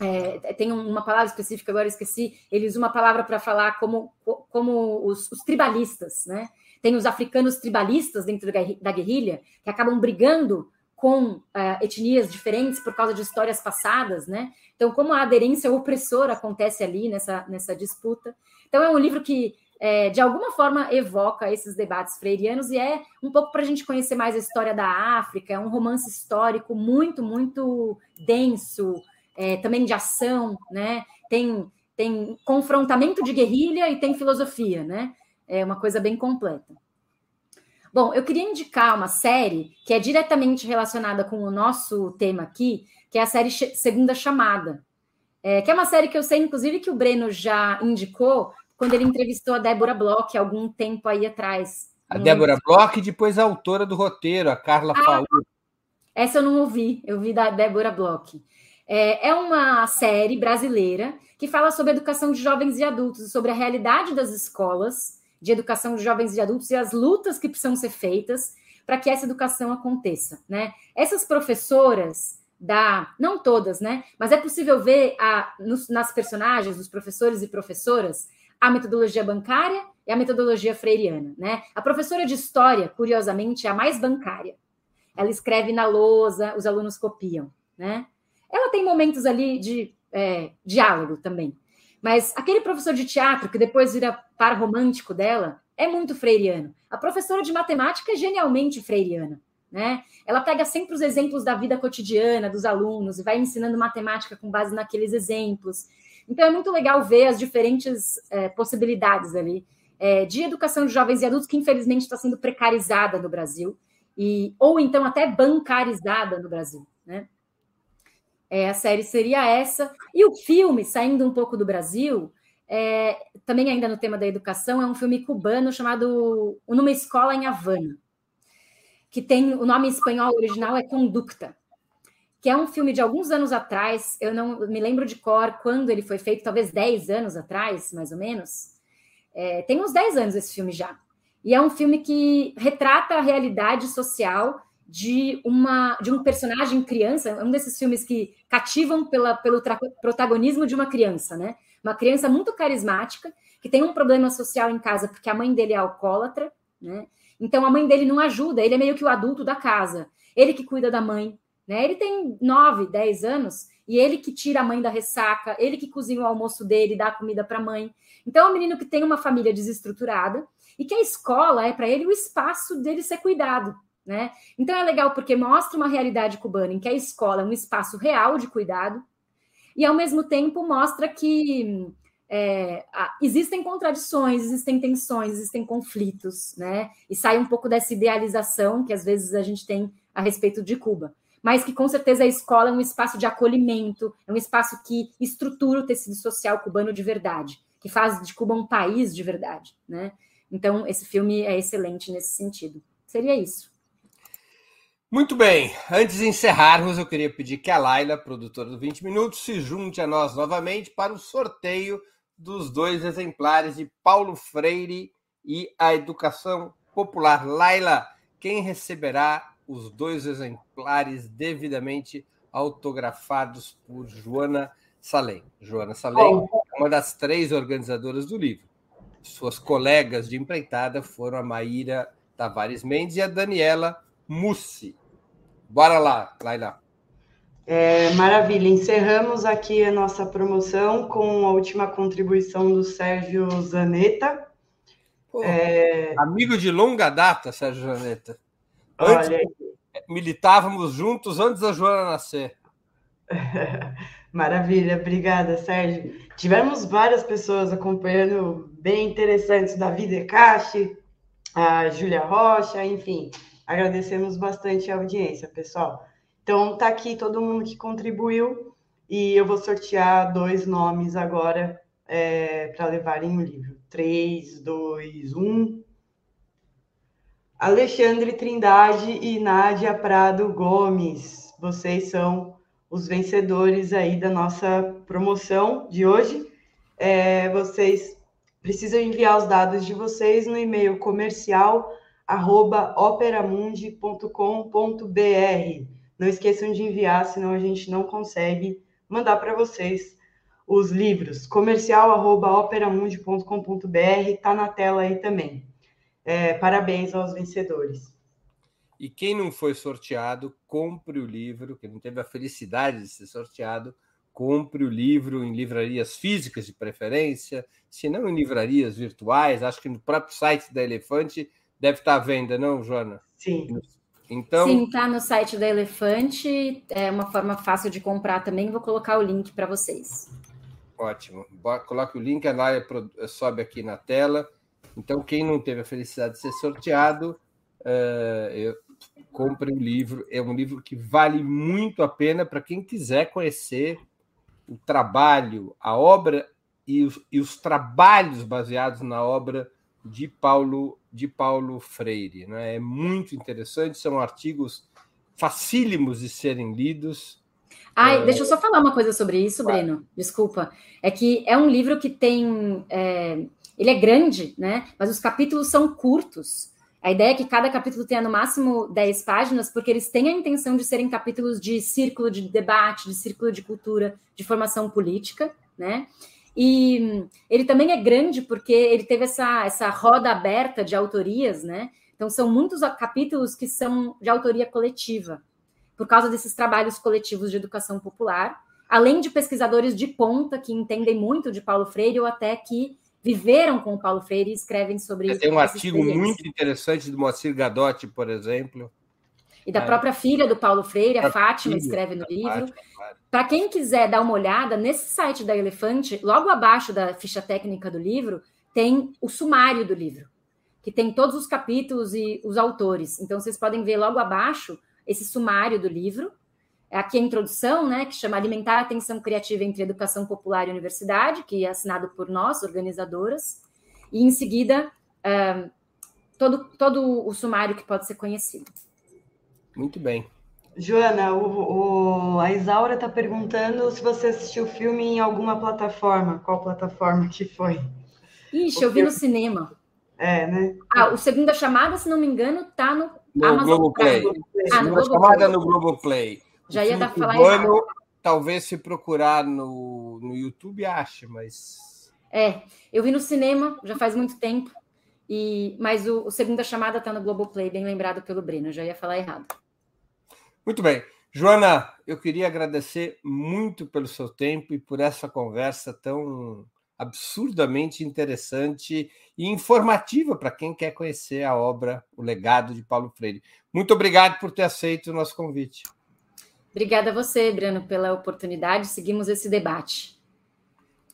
é, tem uma palavra específica, agora esqueci. Eles uma palavra para falar como, como os, os, tribalistas, né? Tem os africanos tribalistas dentro da guerrilha que acabam brigando com uh, etnias diferentes por causa de histórias passadas, né? Então, como a aderência opressora acontece ali nessa, nessa disputa. Então, é um livro que é, de alguma forma evoca esses debates freirianos e é um pouco para a gente conhecer mais a história da África, é um romance histórico muito, muito denso, é, também de ação, né? Tem, tem confrontamento de guerrilha e tem filosofia, né? É uma coisa bem completa. Bom, eu queria indicar uma série que é diretamente relacionada com o nosso tema aqui, que é a série Segunda Chamada, é, que é uma série que eu sei, inclusive, que o Breno já indicou, quando ele entrevistou a Débora Bloch algum tempo aí atrás.
A Débora Bloch e depois a autora do roteiro, a Carla ah, Faú.
Essa eu não ouvi, eu vi da Débora Bloch. É, é uma série brasileira que fala sobre educação de jovens e adultos, sobre a realidade das escolas de educação de jovens e adultos e as lutas que precisam ser feitas para que essa educação aconteça, né? Essas professoras da, não todas, né? Mas é possível ver a, nos, nas personagens, dos professores e professoras, a metodologia bancária e a metodologia freiriana, né? A professora de história, curiosamente, é a mais bancária. Ela escreve na lousa, os alunos copiam, né? Ela tem momentos ali de é, diálogo também. Mas aquele professor de teatro, que depois vira par romântico dela, é muito freiriano. A professora de matemática é genialmente freiriana. Né? Ela pega sempre os exemplos da vida cotidiana dos alunos e vai ensinando matemática com base naqueles exemplos. Então é muito legal ver as diferentes é, possibilidades ali é, de educação de jovens e adultos que infelizmente está sendo precarizada no Brasil e ou então até bancarizada no Brasil, né? É, a série seria essa e o filme saindo um pouco do Brasil é, também ainda no tema da educação é um filme cubano chamado Numa Escola em Havana que tem o nome em espanhol original é Conducta que é um filme de alguns anos atrás, eu não me lembro de cor quando ele foi feito, talvez 10 anos atrás, mais ou menos. É, tem uns 10 anos esse filme já. E é um filme que retrata a realidade social de uma de um personagem criança, um desses filmes que cativam pela, pelo protagonismo de uma criança, né? Uma criança muito carismática que tem um problema social em casa porque a mãe dele é alcoólatra, né? Então a mãe dele não ajuda, ele é meio que o adulto da casa, ele que cuida da mãe, né? Ele tem 9, 10 anos e ele que tira a mãe da ressaca, ele que cozinha o almoço dele, dá comida para a mãe. Então é um menino que tem uma família desestruturada e que a escola é para ele o espaço dele ser cuidado, né? Então é legal porque mostra uma realidade cubana em que a escola é um espaço real de cuidado e ao mesmo tempo mostra que é, existem contradições, existem tensões, existem conflitos, né? E sai um pouco dessa idealização que às vezes a gente tem a respeito de Cuba. Mas que com certeza a escola é um espaço de acolhimento, é um espaço que estrutura o tecido social cubano de verdade, que faz de Cuba um país de verdade, né? Então, esse filme é excelente nesse sentido. Seria isso.
Muito bem, antes de encerrarmos, eu queria pedir que a Laila, produtora do 20 Minutos, se junte a nós novamente para o sorteio dos dois exemplares de Paulo Freire e a Educação Popular. Laila, quem receberá os dois exemplares devidamente autografados por Joana Salem? Joana Salem é uma das três organizadoras do livro. Suas colegas de empreitada foram a Maíra Tavares Mendes e a Daniela Mussi. Bora lá, Laila.
É, maravilha. Encerramos aqui a nossa promoção com a última contribuição do Sérgio Zanetta.
Pô, é... Amigo de longa data, Sérgio Zanetta. Antes, Olha... Militávamos juntos antes da Joana nascer.
Maravilha, obrigada, Sérgio. Tivemos várias pessoas acompanhando, bem interessantes, Davi Decache, a Júlia Rocha, enfim. Agradecemos bastante a audiência, pessoal. Então, tá aqui todo mundo que contribuiu e eu vou sortear dois nomes agora é, para levarem o livro. 3, 2, 1. Alexandre Trindade e Nádia Prado Gomes. Vocês são os vencedores aí da nossa promoção de hoje. É, vocês precisam enviar os dados de vocês no e-mail comercial arroba operamundi.com.br. Não esqueçam de enviar, senão a gente não consegue mandar para vocês os livros. Comercial arroba operamundi.com.br está na tela aí também. É, parabéns aos vencedores.
E quem não foi sorteado, compre o livro, que não teve a felicidade de ser sorteado, compre o livro em livrarias físicas de preferência, se não em livrarias virtuais, acho que no próprio site da Elefante Deve estar à venda, não, Joana?
Sim.
Então... Sim, está no site da Elefante. É uma forma fácil de comprar também. Vou colocar o link para vocês.
Ótimo. Coloque o link, a Naya sobe aqui na tela. Então, quem não teve a felicidade de ser sorteado, uh, eu, compre o livro. É um livro que vale muito a pena para quem quiser conhecer o trabalho, a obra e os, e os trabalhos baseados na obra de Paulo de Paulo Freire. Né? É muito interessante, são artigos facílimos de serem lidos.
Ai, é... deixa eu só falar uma coisa sobre isso, Breno. Desculpa. É que é um livro que tem. É... Ele é grande, né? Mas os capítulos são curtos. A ideia é que cada capítulo tenha no máximo 10 páginas, porque eles têm a intenção de serem capítulos de círculo de debate, de círculo de cultura, de formação política, né? E ele também é grande porque ele teve essa, essa roda aberta de autorias, né? Então, são muitos capítulos que são de autoria coletiva, por causa desses trabalhos coletivos de educação popular, além de pesquisadores de ponta que entendem muito de Paulo Freire ou até que viveram com o Paulo Freire e escrevem sobre.
Tem um artigo muito interessante do Moacir Gadotti, por exemplo,
e da é. própria filha do Paulo Freire, a, a Fátima, filha, escreve no livro. Para quem quiser dar uma olhada, nesse site da Elefante, logo abaixo da ficha técnica do livro, tem o sumário do livro, que tem todos os capítulos e os autores. Então, vocês podem ver logo abaixo esse sumário do livro. Aqui a introdução, né, que chama Alimentar a Atenção Criativa entre Educação Popular e Universidade, que é assinado por nós, organizadoras. E, em seguida, todo, todo o sumário que pode ser conhecido.
Muito bem.
Joana, o, o, a Isaura está perguntando se você assistiu o filme em alguma plataforma. Qual plataforma que foi?
Ixi, eu vi no cinema.
É, né?
Ah, o Segunda Chamada, se não me engano, tá no,
no Amazon Globoplay. Prime. Ah, no Globoplay. chamada no Globoplay.
Já ia dar falar cubano,
Talvez se procurar no, no YouTube ache, mas.
É, eu vi no cinema já faz muito tempo. E, mas o, o Segunda Chamada está no Globoplay, bem lembrado pelo Breno, já ia falar errado.
Muito bem. Joana, eu queria agradecer muito pelo seu tempo e por essa conversa tão absurdamente interessante e informativa para quem quer conhecer a obra, o legado de Paulo Freire. Muito obrigado por ter aceito o nosso convite.
Obrigada a você, Breno, pela oportunidade. Seguimos esse debate.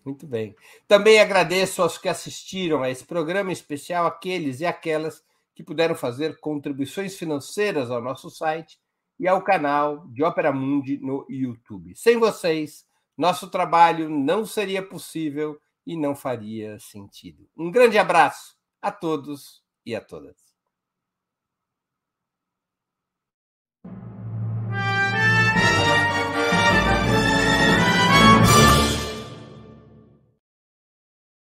Muito bem. Também agradeço aos que assistiram a esse programa especial, aqueles e aquelas que puderam fazer contribuições financeiras ao nosso site e ao canal de Ópera Mundi no YouTube. Sem vocês, nosso trabalho não seria possível e não faria sentido. Um grande abraço a todos e a todas.